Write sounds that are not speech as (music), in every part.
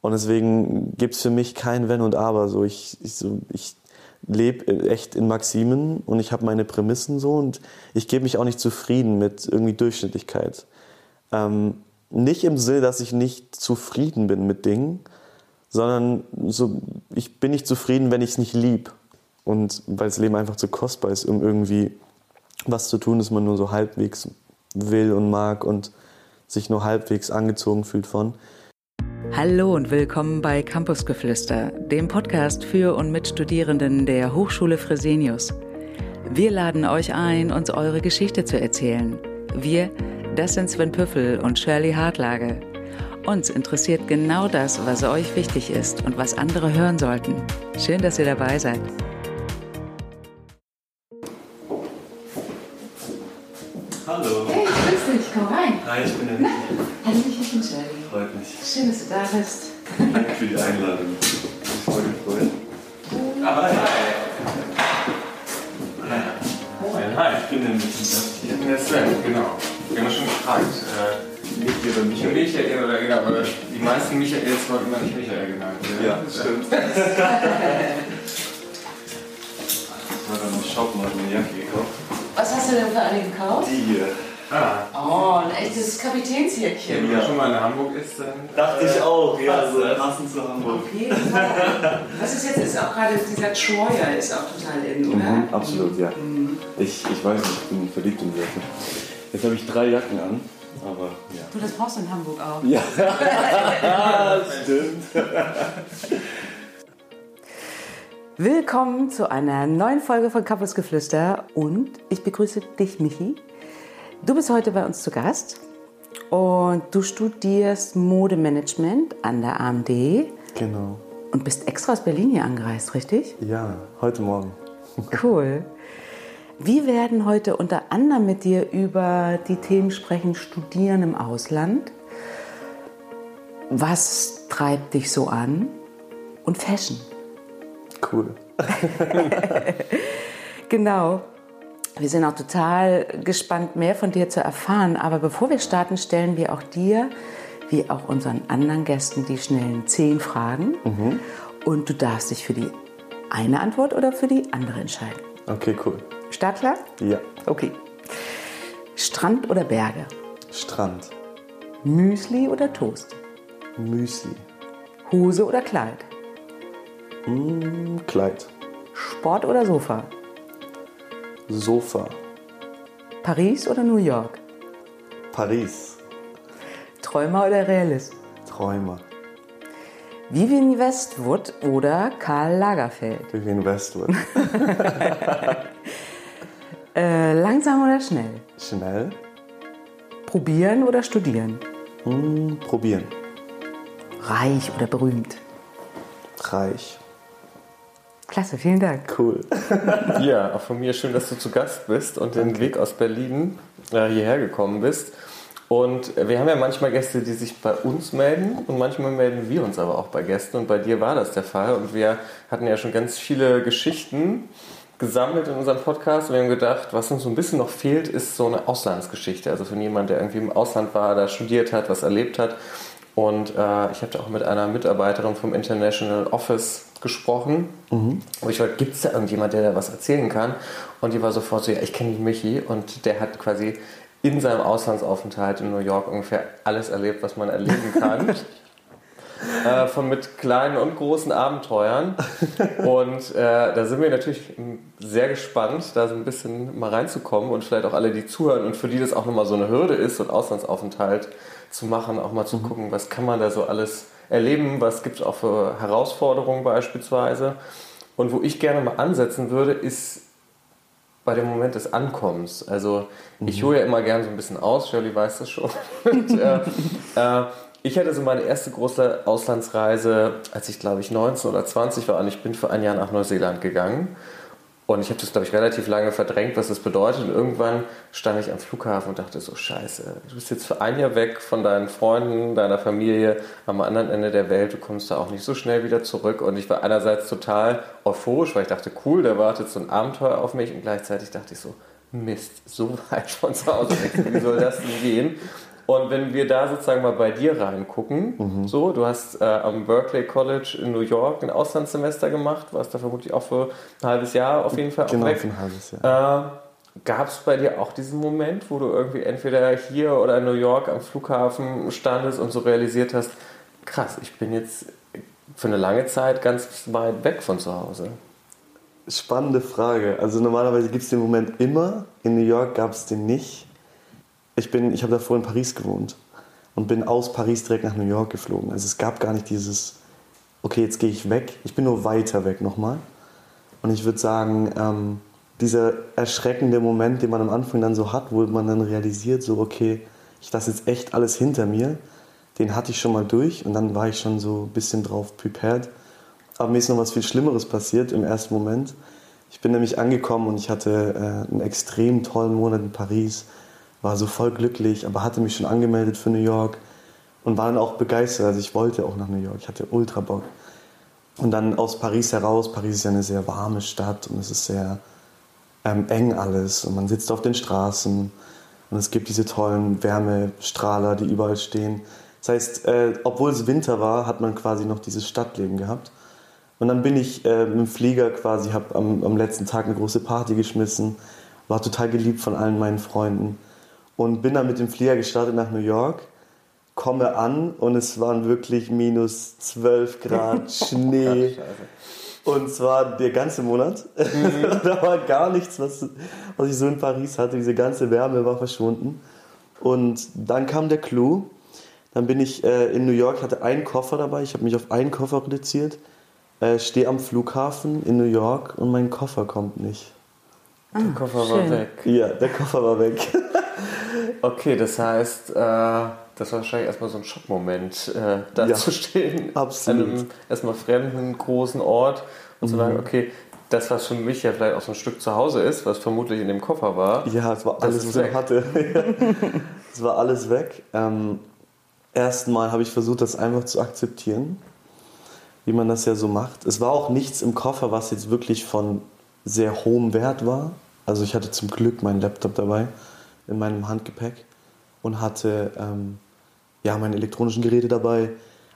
Und deswegen gibt es für mich kein Wenn und Aber. So, ich, ich, so, ich lebe echt in Maximen und ich habe meine Prämissen so und ich gebe mich auch nicht zufrieden mit irgendwie Durchschnittlichkeit. Ähm, nicht im Sinne, dass ich nicht zufrieden bin mit Dingen, sondern so, ich bin nicht zufrieden, wenn ich es nicht lieb. Und weil das Leben einfach zu kostbar ist, um irgendwie was zu tun, das man nur so halbwegs will und mag und sich nur halbwegs angezogen fühlt von. Hallo und willkommen bei Campusgeflüster, dem Podcast für und mit Studierenden der Hochschule Fresenius. Wir laden euch ein, uns eure Geschichte zu erzählen. Wir, das sind Sven Püffel und Shirley Hartlage. Uns interessiert genau das, was euch wichtig ist und was andere hören sollten. Schön, dass ihr dabei seid. Hallo. Hey, grüß dich, komm rein. Hi, ich bin der Michi. Hallo, ich bin Shirley. Freut mich. Schön, dass du da bist. Danke für die Einladung. Ich bin voll gefreut. Ah, hi. Moin, hi. Ich bin der Michi. Ich bin der Sven, genau. Wir haben uns schon gefragt. Äh, Michi oder Michael. Michael oder genau, aber die meisten Michaels wollen immer nicht Michael genannt werden. Ja, das stimmt. (laughs) Ich war dann im Shop habe eine Jacke gekauft. Was hast du denn für eine gekauft? Die hier. Ah, Oh, ein echtes Kapitänsjäckchen. wenn man schon mal in Hamburg ist, dann. Dachte ich auch, ja, passt so das. passend zu Hamburg. Auf jeden Fall. Was ist jetzt, ist auch gerade dieser Troyer ist auch total in, oder? Mhm, absolut, ja. Ich, ich weiß nicht, ich bin verliebt in die Jacke. Jetzt habe ich drei Jacken an, aber ja. Du, das brauchst du in Hamburg auch. Ja, (laughs) stimmt. Willkommen zu einer neuen Folge von Kappelsgeflüster und ich begrüße dich, Michi. Du bist heute bei uns zu Gast und du studierst Modemanagement an der AMD Genau. und bist extra aus Berlin hier angereist, richtig? Ja, heute Morgen. Cool. Wir werden heute unter anderem mit dir über die Themen sprechen, Studieren im Ausland. Was treibt dich so an? Und Fashion. Cool. (laughs) Genau. Wir sind auch total gespannt, mehr von dir zu erfahren. Aber bevor wir starten, stellen wir auch dir, wie auch unseren anderen Gästen, die schnellen zehn Fragen. Und du darfst dich für die eine Antwort oder für die andere entscheiden. Okay, cool. Startklar? Ja. Okay. Strand oder Berge? Strand. Müsli oder Toast? Müsli. Hose oder Kleid? Mm, Kleid. Sport oder Sofa? Sofa. Paris oder New York? Paris. Träumer oder Realist? Träumer. Vivian Westwood oder Karl Lagerfeld? Vivian Westwood. (laughs) Äh, langsam oder schnell? Schnell. Probieren oder studieren? Mm, probieren. Reich oder berühmt? Reich. Klasse, vielen Dank. Cool. (laughs) Ja, auch von mir schön, dass du zu Gast bist und den Weg aus Berlin äh, hierher gekommen bist. Und wir haben ja manchmal Gäste, die sich bei uns melden und manchmal melden wir uns aber auch bei Gästen und bei dir war das der Fall und wir hatten ja schon ganz viele Geschichten gesammelt in unserem Podcast und wir haben gedacht, was uns so ein bisschen noch fehlt, ist so eine Auslandsgeschichte, also von jemand, der irgendwie im Ausland war, da studiert hat, was erlebt hat und äh, ich habe auch mit einer Mitarbeiterin vom International Office gesprochen. Und ich wollte, gibt es da irgendjemand, der da was erzählen kann? Und die war sofort so, ja, ich kenne den Michi und der hat quasi in seinem Auslandsaufenthalt in New York ungefähr alles erlebt, was man erleben kann. (laughs) äh, von mit kleinen und großen Abenteuern. Und äh, da sind wir natürlich sehr gespannt, da so ein bisschen mal reinzukommen und vielleicht auch alle, die zuhören und für die das auch nochmal so eine Hürde ist, so einen Auslandsaufenthalt zu machen, auch mal zu gucken, was kann man da so alles erleben, was gibt es auch für Herausforderungen beispielsweise. Und wo ich gerne mal ansetzen würde, ist bei dem Moment des Ankommens. Also ich hole ja immer gerne so ein bisschen aus, Shirley weiß das schon. (laughs) Und, äh, äh, ich hatte so meine erste große Auslandsreise, als ich glaube ich 19 oder 20 war und ich bin für ein Jahr nach Neuseeland gegangen. Und ich habe das, glaube ich, relativ lange verdrängt, was das bedeutet. Und irgendwann stand ich am Flughafen und dachte so, scheiße, du bist jetzt für ein Jahr weg von deinen Freunden, deiner Familie am anderen Ende der Welt. Du kommst da auch nicht so schnell wieder zurück. Und ich war einerseits total euphorisch, weil ich dachte, cool, da wartet so ein Abenteuer auf mich. Und gleichzeitig dachte ich so, Mist, so weit von zu Hause weg. Wie soll das denn gehen? Und wenn wir da sozusagen mal bei dir reingucken, Mhm. so, du hast äh, am Berkeley College in New York ein Auslandssemester gemacht, warst da vermutlich auch für ein halbes Jahr auf jeden Fall auch Genau, weg. für ein halbes Jahr. Äh, Gab es bei dir auch diesen Moment, wo du irgendwie entweder hier oder in New York am Flughafen standest und so realisiert hast, krass, ich bin jetzt für eine lange Zeit ganz weit weg von zu Hause? Spannende Frage. Also normalerweise gibt es den Moment immer. In New York gab es den nicht. Ich, bin- ich habe davor in Paris gewohnt und bin aus Paris direkt nach New York geflogen. Also es gab gar nicht dieses, okay, jetzt gehe ich weg. Ich bin nur weiter weg nochmal. Und ich würde sagen, ähm, dieser erschreckende Moment, den man am Anfang dann so hat, wo man dann realisiert, so, okay, ich lasse jetzt echt alles hinter mir, den hatte ich schon mal durch und dann war ich schon so ein bisschen drauf prepared. Aber mir ist noch was viel Schlimmeres passiert im ersten Moment. Ich bin nämlich angekommen und ich hatte äh, einen extrem tollen Monat in Paris, war so voll glücklich, aber hatte mich schon angemeldet für New York und war dann auch begeistert. Also ich wollte auch nach New York, ich hatte ultra Bock. Und dann aus Paris heraus, Paris ist ja eine sehr warme Stadt und es ist sehr ähm, eng alles und man sitzt auf den Straßen und es gibt diese tollen Wärmestrahler, die überall stehen. Das heißt, äh, obwohl es Winter war, hat man quasi noch dieses Stadtleben gehabt. Und dann bin ich äh, mit dem Flieger quasi, habe am, am letzten Tag eine große Party geschmissen, war total geliebt von allen meinen Freunden und bin dann mit dem Flieger gestartet nach New York, komme an und es waren wirklich minus 12 Grad, (laughs) Schnee. Und zwar der ganze Monat. (laughs) da war gar nichts, was, was ich so in Paris hatte. Diese ganze Wärme war verschwunden. Und dann kam der Clou. Dann bin ich äh, in New York, hatte einen Koffer dabei. Ich habe mich auf einen Koffer reduziert. Äh, Stehe am Flughafen in New York und mein Koffer kommt nicht. Der Koffer war schön. weg. Ja, der Koffer war weg. (laughs) Okay, das heißt, äh, das war wahrscheinlich erstmal so ein Schockmoment, äh, da Ja, zu stehen. absolut. An einem erstmal fremden, großen Ort und zu sagen, okay, das, was für mich ja vielleicht auch so ein Stück zu Hause ist, was vermutlich in dem Koffer war. Ja, es war alles, was ich weg. hatte. (laughs) es war alles weg. Ähm, Erstmal habe ich versucht, das einfach zu akzeptieren, wie man das ja so macht. Es war auch nichts im Koffer, was jetzt wirklich von sehr hohem Wert war. Also ich hatte zum Glück meinen Laptop dabei in meinem Handgepäck und hatte ähm, ja meine elektronischen Geräte dabei.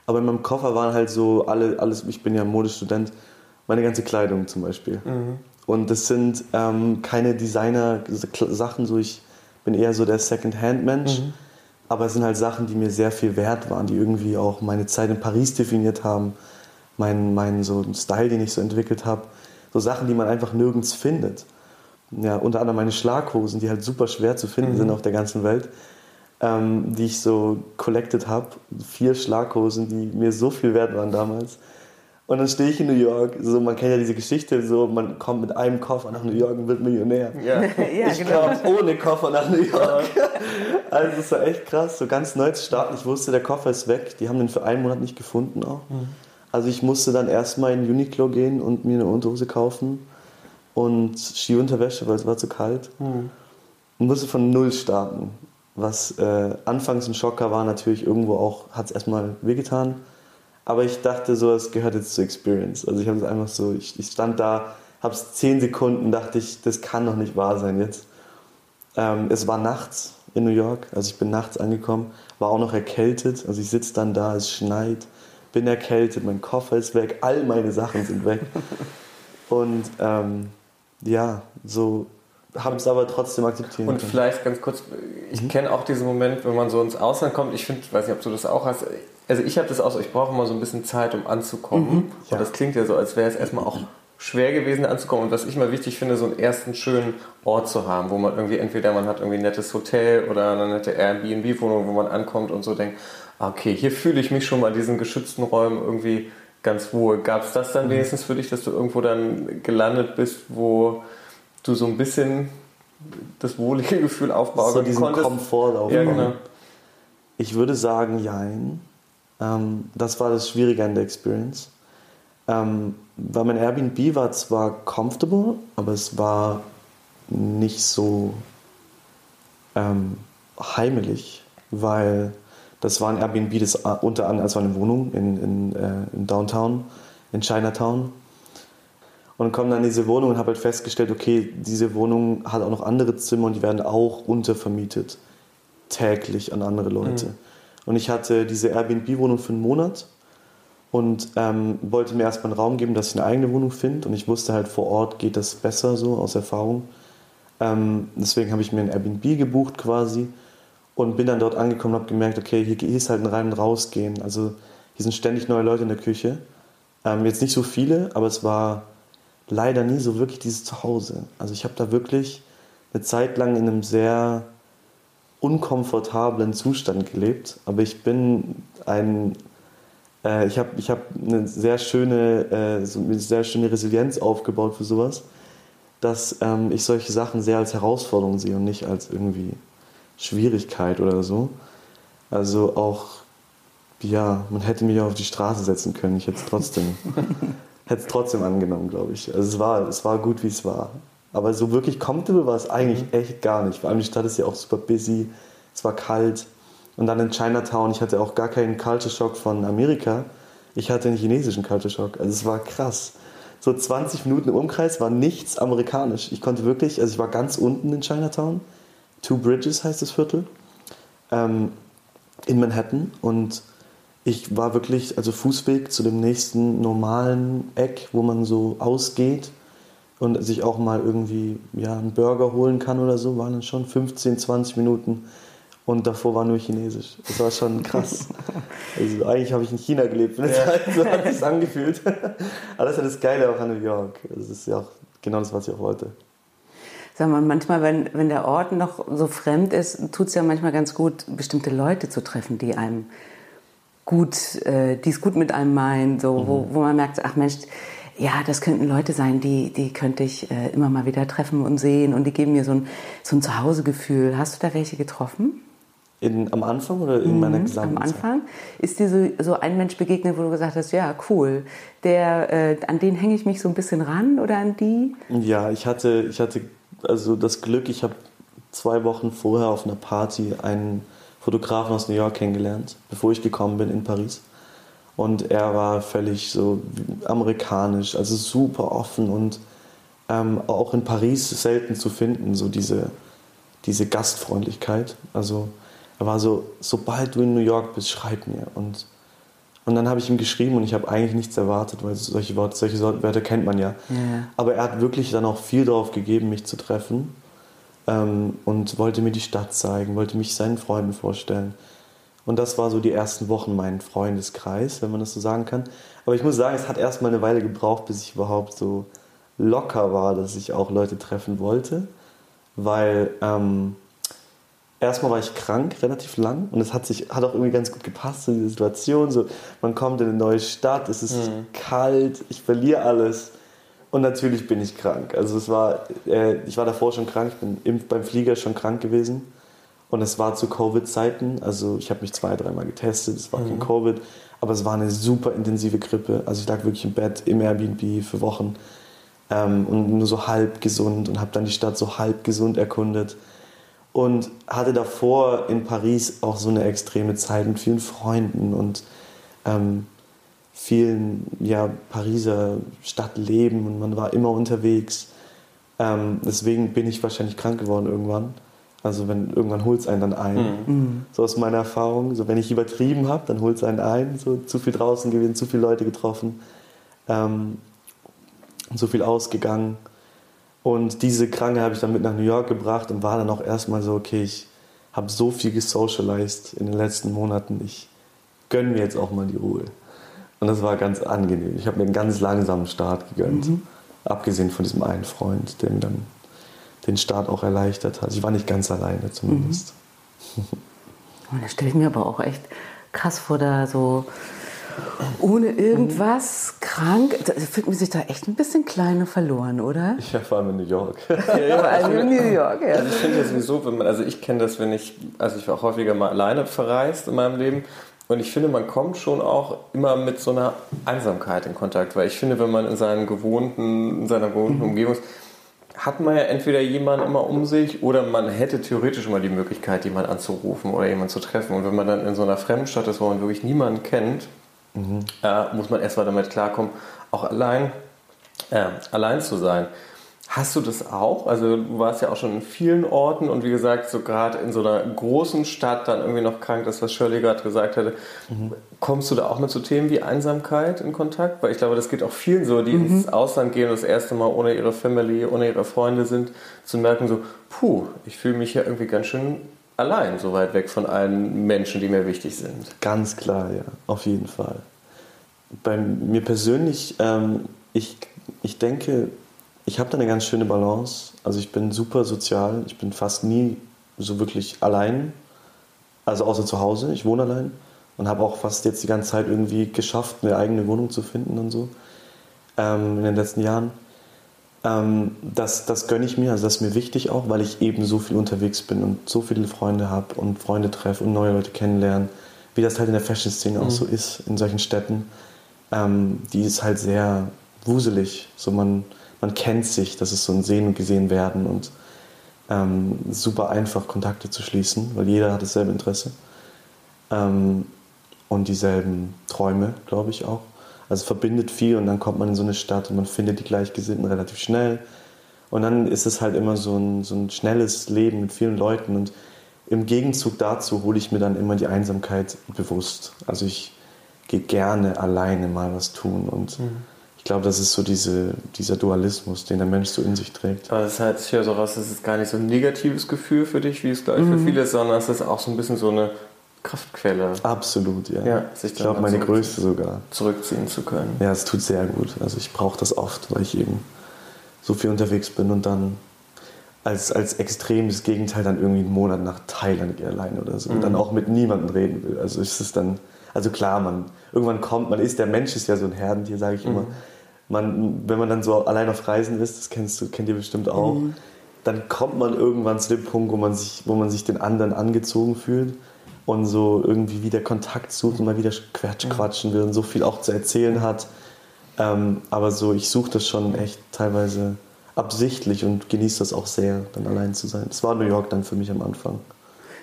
Aber in meinem Koffer waren halt so alle, alles, ich bin ja Modestudent, meine ganze Kleidung zum Beispiel. Und das sind ähm, keine Designer-Sachen, so ich bin eher so der Second-Hand-Mensch. Aber es sind halt Sachen, die mir sehr viel wert waren, die irgendwie auch meine Zeit in Paris definiert haben, meinen mein so Style, den ich so entwickelt habe. So Sachen, die man einfach nirgends findet. Ja, unter anderem meine Schlaghosen, die halt super schwer zu finden sind auf der ganzen Welt, ähm, die ich so collected habe. Vier Schlaghosen, die mir so viel wert waren damals. Und dann stehe ich in New York, so man kennt ja diese Geschichte, so man kommt mit einem Koffer nach New York und wird Millionär. Ja. ja, (laughs) ich kam ohne Koffer nach New York. (laughs) Also das war echt krass, so ganz neu zu starten. Ich wusste, der Koffer ist weg. Die haben den für einen Monat nicht gefunden auch. Also ich musste dann erstmal in Uniqlo gehen und mir eine Unterhose kaufen und Skiunterwäsche, weil es war zu kalt. Und musste von null starten. Was äh, anfangs ein Schocker war, natürlich irgendwo auch, hat es erstmal wehgetan. Aber ich dachte so, es gehört jetzt zur Experience. Also ich habe es einfach so, ich, ich stand da, habe es zehn Sekunden, dachte ich, das kann doch nicht wahr sein jetzt. Ähm, es war nachts in New York, also ich bin nachts angekommen, war auch noch erkältet. Also ich sitze dann da, es schneit, bin erkältet, mein Koffer ist weg, all meine Sachen sind weg. (laughs) Und ähm, ja, so habe es aber trotzdem akzeptieren Und können. vielleicht ganz kurz, ich Mhm. kenne auch diesen Moment, wenn man so ins Ausland kommt. Ich finde, weiß nicht, ob du das auch hast. Also ich habe das auch so, ich brauche immer so ein bisschen Zeit, um anzukommen. Mhm. Ja. Und das klingt ja so, als wäre es erstmal auch schwer gewesen anzukommen. Und was ich mal wichtig finde, so einen ersten schönen Ort zu haben, wo man irgendwie entweder man hat irgendwie ein nettes Hotel oder eine nette Airbnb-Wohnung, wo man ankommt und so denkt, ah, okay, hier fühle ich mich schon mal in diesen geschützten Räumen irgendwie ganz wohl. Gab es das Mhm. dann wenigstens für dich, dass du irgendwo dann gelandet bist, wo du so ein bisschen das wohlige (laughs) Gefühl aufbauen so diesen konntest? Komfort aufbauen. Ja, genau. Ich würde sagen, jein. Ähm, das war das Schwierige an der Experience. Ähm, weil mein Airbnb war zwar comfortable, aber es war nicht so ähm, heimelig, weil das war ein Airbnb, das unter anderem, war eine Wohnung in, in, äh, in Downtown, in Chinatown. Und komme dann in diese Wohnung und habe halt festgestellt, okay, diese Wohnung hat auch noch andere Zimmer und die werden auch untervermietet. täglich an andere Leute. Mhm. Und ich hatte diese Airbnb-Wohnung für einen Monat und ähm, wollte mir erstmal einen Raum geben, dass ich eine eigene Wohnung finde. Und ich wusste halt, vor Ort geht das besser so aus Erfahrung. Ähm, deswegen habe ich mir ein Airbnb gebucht quasi und bin dann dort angekommen und habe gemerkt, okay, hier ist halt ein Rein- und Rausgehen. Also hier sind ständig neue Leute in der Küche. Ähm, jetzt nicht so viele, aber es war leider nie so wirklich dieses Zuhause. Also ich habe da wirklich eine Zeit lang in einem sehr unkomfortablen Zustand gelebt. Aber ich bin ein, äh, ich habe ich hab eine sehr schöne, äh, so eine sehr schöne Resilienz aufgebaut für sowas, dass ähm, ich solche Sachen sehr als Herausforderung sehe und nicht als irgendwie Schwierigkeit oder so. Also auch, ja, man hätte mich auf die Straße setzen können. Ich hätte es trotzdem, (laughs) hätte es trotzdem angenommen, glaube ich. Also es war, es war gut, wie es war. Aber so wirklich comfortable war es eigentlich mhm. echt gar nicht. Vor allem die Stadt ist ja auch super busy. Es war kalt. Und dann in Chinatown, ich hatte auch gar keinen Culture Shock von Amerika. Ich hatte einen chinesischen Culture Shock. Also es war krass. So 20 Minuten im Umkreis war nichts amerikanisch. Ich konnte wirklich, also ich war ganz unten in Chinatown. Two Bridges heißt das Viertel. Ähm, in Manhattan. Und ich war wirklich, also Fußweg zu dem nächsten normalen Eck, wo man so ausgeht und sich auch mal irgendwie ja, einen Burger holen kann oder so, waren dann schon 15, 20 Minuten. Und davor war nur Chinesisch. Das war schon krass. (laughs) Also eigentlich habe ich in China gelebt, ja. (laughs) so hat es angefühlt. Aber das ist ja das Geile auch an New York. Das ist ja auch genau das, was ich auch wollte. Sag mal, manchmal, wenn, wenn der Ort noch so fremd ist, tut es ja manchmal ganz gut, bestimmte Leute zu treffen, die einem gut, äh, die es gut mit einem meinen, so, mhm. wo, wo man merkt, ach Mensch, ja, das könnten Leute sein, die, die könnte ich äh, immer mal wieder treffen und sehen und die geben mir so ein, so ein Zuhausegefühl. Hast du da welche getroffen? In, am Anfang oder in mhm, meiner gesamten Am Anfang ist dir so, so ein Mensch begegnet, wo du gesagt hast, ja, cool, der, äh, an den hänge ich mich so ein bisschen ran oder an die? Ja, ich hatte, ich hatte also das Glück, ich habe zwei Wochen vorher auf einer Party einen Fotografen aus New York kennengelernt, bevor ich gekommen bin in Paris. Und er war völlig so amerikanisch, also super offen und ähm, auch in Paris selten zu finden, so diese, diese Gastfreundlichkeit. Also er war so, sobald du in New York bist, schreib mir. Und, und dann habe ich ihm geschrieben und ich habe eigentlich nichts erwartet, weil solche, Worte, solche Wörter kennt man ja. ja. Aber er hat wirklich dann auch viel darauf gegeben, mich zu treffen ähm, und wollte mir die Stadt zeigen, wollte mich seinen Freunden vorstellen. Und das war so die ersten Wochen mein Freundeskreis, wenn man das so sagen kann. Aber ich muss sagen, es hat erstmal eine Weile gebraucht, bis ich überhaupt so locker war, dass ich auch Leute treffen wollte. Weil ähm, erstmal war ich krank, relativ lang. Und es hat, sich, hat auch irgendwie ganz gut gepasst, in die Situation. So, man kommt in eine neue Stadt, es ist mhm. kalt, ich verliere alles. Und natürlich bin ich krank. Also es war, äh, ich war davor schon krank, ich bin im, beim Flieger schon krank gewesen. Und es war zu Covid-Zeiten, also ich habe mich zwei, dreimal getestet, es war mhm. kein Covid, aber es war eine super intensive Grippe. Also ich lag wirklich im Bett im Airbnb für Wochen ähm, und nur so halb gesund und habe dann die Stadt so halb gesund erkundet. Und hatte davor in Paris auch so eine extreme Zeit mit vielen Freunden und ähm, vielen ja, Pariser Stadtleben und man war immer unterwegs. Ähm, deswegen bin ich wahrscheinlich krank geworden irgendwann. Also wenn irgendwann holt es einen dann ein. Mhm. mhm. So aus meiner Erfahrung. So wenn ich übertrieben habe, dann holt es einen ein. So zu viel draußen gewesen, zu viele Leute getroffen, ähm, so viel ausgegangen. Und diese Kranke habe ich dann mit nach New York gebracht und war dann auch erstmal so, okay, ich habe so viel gesocialized in den letzten Monaten. Ich gönne mir jetzt auch mal die Ruhe. Und das war ganz angenehm. Ich habe mir einen ganz langsamen Start gegönnt. Mhm. Abgesehen von diesem einen Freund, der mir dann den Start auch erleichtert hat. Ich war nicht ganz alleine zumindest. Mhm. (laughs) Das stelle ich mir aber auch echt krass vor, da so ohne irgendwas, krank. Da fühlt man sich da echt ein bisschen klein und verloren, oder? Ja, vor allem in New York. ja, ja, vor allem in New York, ja. Also ich finde ja sowieso, wenn man, also ich kenne das, wenn ich, also ich war auch häufiger mal alleine verreist in meinem Leben und ich finde, man kommt schon auch immer mit so einer Einsamkeit in Kontakt, weil ich finde, wenn man in seinen gewohnten, in seiner gewohnten mhm. Umgebung ist, hat man ja entweder jemanden immer um sich oder man hätte theoretisch mal die Möglichkeit, jemanden anzurufen oder jemanden zu treffen. Und wenn man dann in so einer fremden Stadt ist, wo man wirklich niemanden kennt, mhm. äh, muss man erstmal damit klarkommen, auch allein, äh, allein zu sein. Hast du das auch? Also du warst ja auch schon in vielen Orten und wie gesagt, so gerade in so einer großen Stadt dann irgendwie noch krank, das was Shirley gerade gesagt hatte. Mhm. Kommst du da auch mit so Themen wie Einsamkeit in Kontakt? Weil ich glaube, das geht auch vielen so, die mhm. ins Ausland gehen und das erste Mal ohne ihre Family, ohne ihre Freunde sind, zu merken so, puh, ich fühle mich ja irgendwie ganz schön allein, so weit weg von allen Menschen, die mir wichtig sind. Ganz klar, ja, auf jeden Fall. Bei mir persönlich, ähm, ich, ich denke, ich habe da eine ganz schöne Balance. Also ich bin super sozial, ich bin fast nie so wirklich allein, also außer zu Hause, ich wohne allein und habe auch fast jetzt die ganze Zeit irgendwie geschafft, eine eigene Wohnung zu finden und so ähm, in den letzten Jahren. Ähm, das, das gönne ich mir, also das ist mir wichtig auch, weil ich eben so viel unterwegs bin und so viele Freunde habe und Freunde treffe und neue Leute kennenlernen, wie das halt in der Fashion-Szene mhm. auch so ist, in solchen Städten. Ähm, die ist halt sehr wuselig, so man man kennt sich, das ist so ein Sehen und Gesehen werden und ähm, super einfach Kontakte zu schließen, weil jeder hat dasselbe Interesse ähm, und dieselben Träume, glaube ich auch. Also verbindet viel und dann kommt man in so eine Stadt und man findet die Gleichgesinnten relativ schnell. Und dann ist es halt immer so ein, so ein schnelles Leben mit vielen Leuten und im Gegenzug dazu hole ich mir dann immer die Einsamkeit bewusst. Also ich gehe gerne alleine mal was tun und mhm ich glaube, das ist so diese, dieser Dualismus, den der Mensch so in sich trägt. Aber das heißt, ich höre so raus, das ist gar nicht so ein negatives Gefühl für dich, wie es gleich mhm. für viele ist, sondern es ist auch so ein bisschen so eine Kraftquelle. Absolut, ja. ja ich glaube, meine größte sogar. Zurückziehen zu können. Ja, es tut sehr gut. Also ich brauche das oft, weil ich eben so viel unterwegs bin und dann als, als extremes Gegenteil dann irgendwie einen Monat nach Thailand gehe alleine oder so mhm. und dann auch mit niemandem reden will. Also ist es dann, also klar, man, irgendwann kommt, man ist, der Mensch ist ja so ein Herdentier, sage ich mhm. immer man, wenn man dann so allein auf Reisen ist, das kennst du, kennt ihr bestimmt auch, mhm. dann kommt man irgendwann zu dem Punkt, wo man sich, wo man sich den anderen angezogen fühlt und so irgendwie wieder Kontakt sucht und mal wieder Quatsch, quatschen will und so viel auch zu erzählen hat. Ähm, aber so, ich suche das schon echt teilweise absichtlich und genieße das auch sehr, dann allein zu sein. Das war New York dann für mich am Anfang.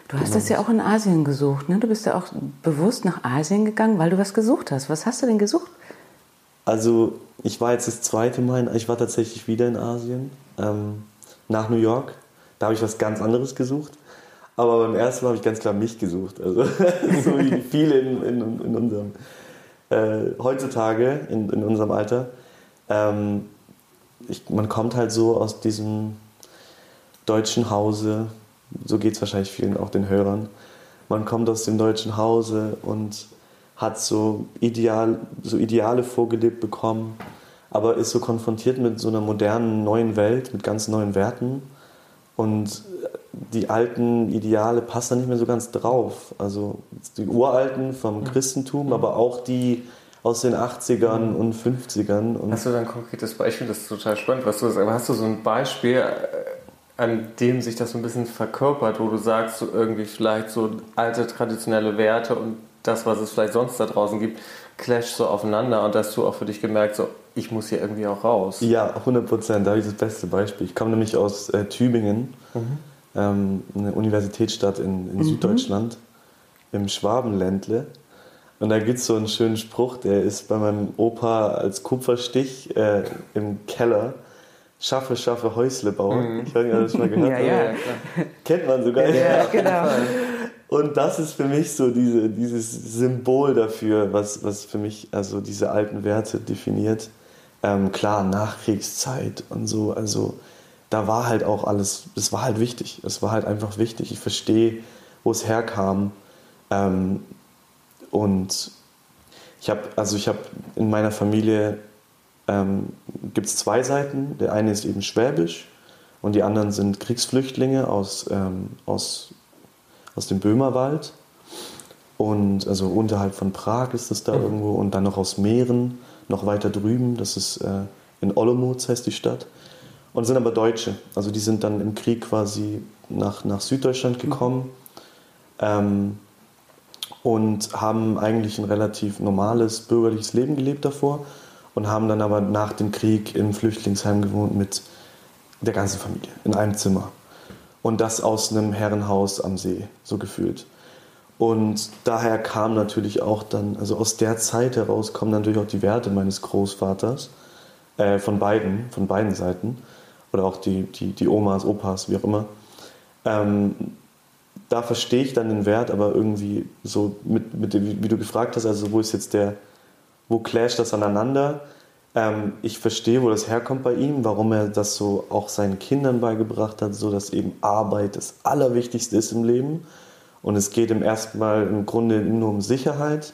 Du hast das ja auch in Asien gesucht, ne? Du bist ja auch bewusst nach Asien gegangen, weil du was gesucht hast. Was hast du denn gesucht? Also ich war jetzt das zweite Mal, ich war tatsächlich wieder in Asien, ähm, nach New York. Da habe ich was ganz anderes gesucht. Aber beim ersten Mal habe ich ganz klar mich gesucht. Also (laughs) so wie viele in, in, in unserem, äh, heutzutage, in, in unserem Alter. Ähm, ich, man kommt halt so aus diesem deutschen Hause, so geht es wahrscheinlich vielen auch den Hörern. Man kommt aus dem deutschen Hause und hat so, ideal, so Ideale vorgelebt bekommen, aber ist so konfrontiert mit so einer modernen neuen Welt, mit ganz neuen Werten. Und die alten Ideale passen da nicht mehr so ganz drauf. Also die uralten vom mhm. Christentum, mhm. aber auch die aus den 80ern mhm. und 50ern. Und hast du da ein konkretes Beispiel? Das ist total spannend, was du sagst. Aber hast du so ein Beispiel, äh, an dem sich das so ein bisschen verkörpert, wo du sagst, so irgendwie vielleicht so alte traditionelle Werte und das, was es vielleicht sonst da draußen gibt, clasht so aufeinander und hast du auch für dich gemerkt, so ich muss hier irgendwie auch raus. Ja, 100 Prozent. Da habe ich das beste Beispiel. Ich komme nämlich aus äh, Tübingen, mhm. Ähm, eine Universitätsstadt in, in mhm. Süddeutschland, im Schwabenländle. Und da gibt es so einen schönen Spruch, der ist bei meinem Opa als Kupferstich äh, im Keller. Schaffe, schaffe, Häusle bauen. Mhm. Ich weiß nicht, ob das mal gehört ja, ja, ja, Kennt man sogar. Ja, genau. Und das ist für mich so diese, dieses Symbol dafür, was, was für mich also diese alten Werte definiert. Ähm, klar, Nachkriegszeit und so, also da war halt auch alles, es war halt wichtig. Es war halt einfach wichtig. Ich verstehe, wo es herkam. Ähm, und ich habe, also ich habe in meiner Familie ähm, gibt es zwei Seiten. Der eine ist eben schwäbisch und die anderen sind Kriegsflüchtlinge aus, ähm, aus aus dem Böhmerwald. Und also unterhalb von Prag ist es da mhm. irgendwo und dann noch aus Mähren, noch weiter drüben, das ist äh, in Olomouc heißt die Stadt. Und sind aber Deutsche. Also die sind dann im Krieg quasi nach, nach Süddeutschland mhm. gekommen ähm, und haben eigentlich ein relativ normales bürgerliches Leben gelebt davor und haben dann aber nach dem Krieg im Flüchtlingsheim gewohnt mit der ganzen Familie in einem Zimmer und das aus einem Herrenhaus am See, so gefühlt. Und daher kam natürlich auch dann, also aus der Zeit heraus kommen natürlich auch die Werte meines Großvaters, äh, von beiden, von beiden Seiten. Oder auch die, die, die Omas, Opas, wie auch immer. Ähm, da verstehe ich dann den Wert, aber irgendwie so mit, mit wie, du gefragt hast, also wo ist jetzt der, wo clasht das aneinander? Ähm, ich verstehe, wo das herkommt bei ihm, warum er das so auch seinen Kindern beigebracht hat, so dass eben Arbeit das Allerwichtigste ist im Leben. Und es geht im ersten Mal im Grunde nur um Sicherheit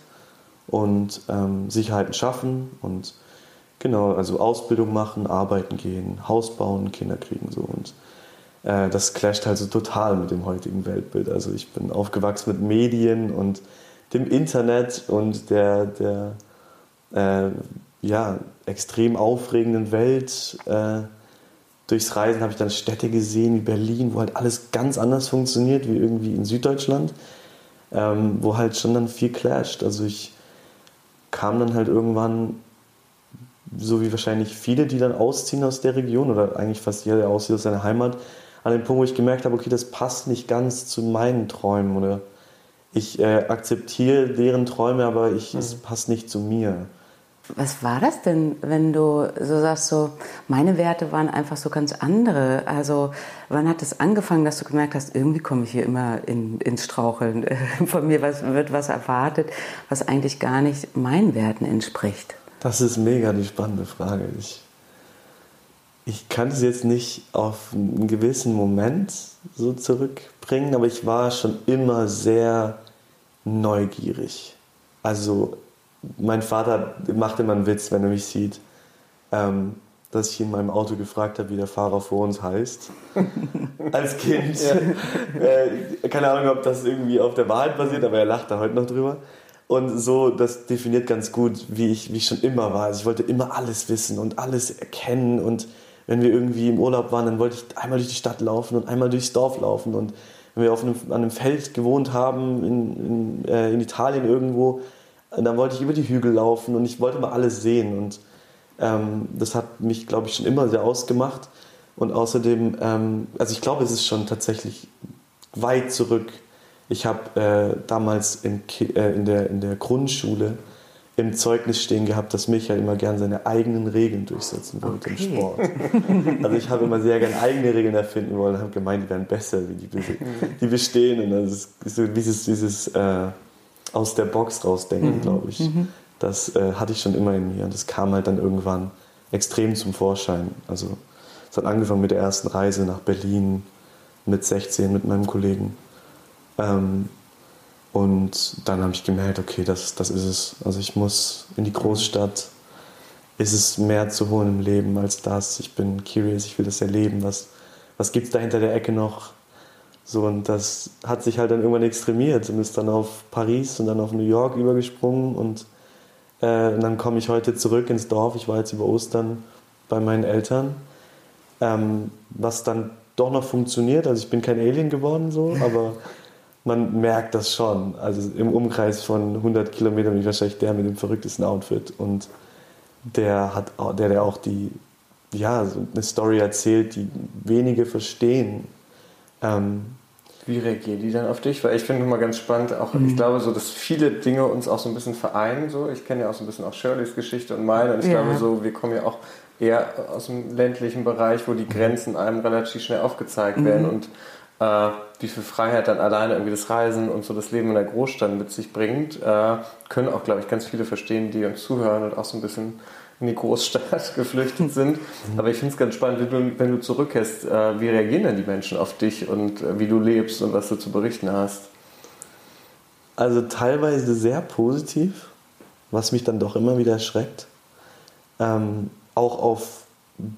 und ähm, Sicherheiten schaffen und genau, also Ausbildung machen, arbeiten gehen, Haus bauen, Kinder kriegen so und äh, das clasht halt so total mit dem heutigen Weltbild. Also ich bin aufgewachsen mit Medien und dem Internet und der, der äh, ja, extrem aufregenden Welt. Äh, durchs Reisen habe ich dann Städte gesehen wie Berlin, wo halt alles ganz anders funktioniert wie irgendwie in Süddeutschland, ähm, wo halt schon dann viel clasht. Also ich kam dann halt irgendwann, so wie wahrscheinlich viele, die dann ausziehen aus der Region oder eigentlich fast jeder, der auszieht aus seiner Heimat, an den Punkt, wo ich gemerkt habe, okay, das passt nicht ganz zu meinen Träumen oder ich äh, akzeptiere deren Träume, aber ich, mhm. es passt nicht zu mir. Was war das denn, wenn du so sagst, so meine Werte waren einfach so ganz andere? Also wann hat es angefangen, dass du gemerkt hast, irgendwie komme ich hier immer in, ins Straucheln, (laughs) von mir was, wird was erwartet, was eigentlich gar nicht meinen Werten entspricht? Das ist mega die spannende Frage. Ich, ich kann es jetzt nicht auf einen gewissen Moment so zurückbringen, aber ich war schon immer sehr neugierig. Also mein Vater macht immer einen Witz, wenn er mich sieht, ähm, dass ich in meinem Auto gefragt habe, wie der Fahrer vor uns heißt. (laughs) Als Kind. Ja. Äh, keine Ahnung, ob das irgendwie auf der Wahrheit basiert, aber er lacht da heute noch drüber. Und so, das definiert ganz gut, wie ich, wie ich schon immer war. Also ich wollte immer alles wissen und alles erkennen. Und wenn wir irgendwie im Urlaub waren, dann wollte ich einmal durch die Stadt laufen und einmal durchs Dorf laufen. Und wenn wir auf einem, an einem Feld gewohnt haben, in, in, äh, in Italien irgendwo, dann wollte ich über die Hügel laufen und ich wollte mal alles sehen. Und ähm, das hat mich, glaube ich, schon immer sehr ausgemacht. Und außerdem, ähm, also ich glaube, es ist schon tatsächlich weit zurück. Ich habe äh, damals in, äh, in, der, in der Grundschule im Zeugnis stehen gehabt, dass Michael immer gern seine eigenen Regeln durchsetzen wollte okay. im Sport. Also ich habe immer sehr gern eigene Regeln erfinden wollen und habe gemeint, die wären besser, wie die, die bestehen. Und das ist so dieses, dieses äh, aus der Box rausdenken, mhm. glaube ich. Mhm. Das äh, hatte ich schon immer in mir und das kam halt dann irgendwann extrem zum Vorschein. Also es hat angefangen mit der ersten Reise nach Berlin mit 16 mit meinem Kollegen. Ähm, und dann habe ich gemerkt, okay, das, das ist es. Also ich muss in die Großstadt. Ist es mehr zu holen im Leben als das? Ich bin curious, ich will das erleben. Was, was gibt es da hinter der Ecke noch? So, und das hat sich halt dann irgendwann extremiert und ist dann auf Paris und dann auf New York übergesprungen. Und, äh, und dann komme ich heute zurück ins Dorf. Ich war jetzt über Ostern bei meinen Eltern. Ähm, was dann doch noch funktioniert. Also ich bin kein Alien geworden so, (laughs) aber man merkt das schon. Also im Umkreis von 100 Kilometern bin ich wahrscheinlich der mit dem verrücktesten Outfit und der hat, der, der auch die, ja, so eine Story erzählt, die wenige verstehen. Ähm, wie reagieren die dann auf dich? Weil ich finde immer ganz spannend, auch mhm. ich glaube so, dass viele Dinge uns auch so ein bisschen vereinen. So. Ich kenne ja auch so ein bisschen auch Shirleys Geschichte und meine und ich ja. glaube so, wir kommen ja auch eher aus dem ländlichen Bereich, wo die Grenzen einem relativ schnell aufgezeigt mhm. werden und äh, wie viel Freiheit dann alleine irgendwie das Reisen und so das Leben in der Großstadt mit sich bringt, äh, können auch, glaube ich, ganz viele verstehen, die uns zuhören und auch so ein bisschen in die Großstadt (laughs) geflüchtet sind. Aber ich finde es ganz spannend, wenn du, wenn du zurückkehrst, äh, wie reagieren denn die Menschen auf dich und äh, wie du lebst und was du zu berichten hast? Also teilweise sehr positiv, was mich dann doch immer wieder erschreckt. Ähm, auch auf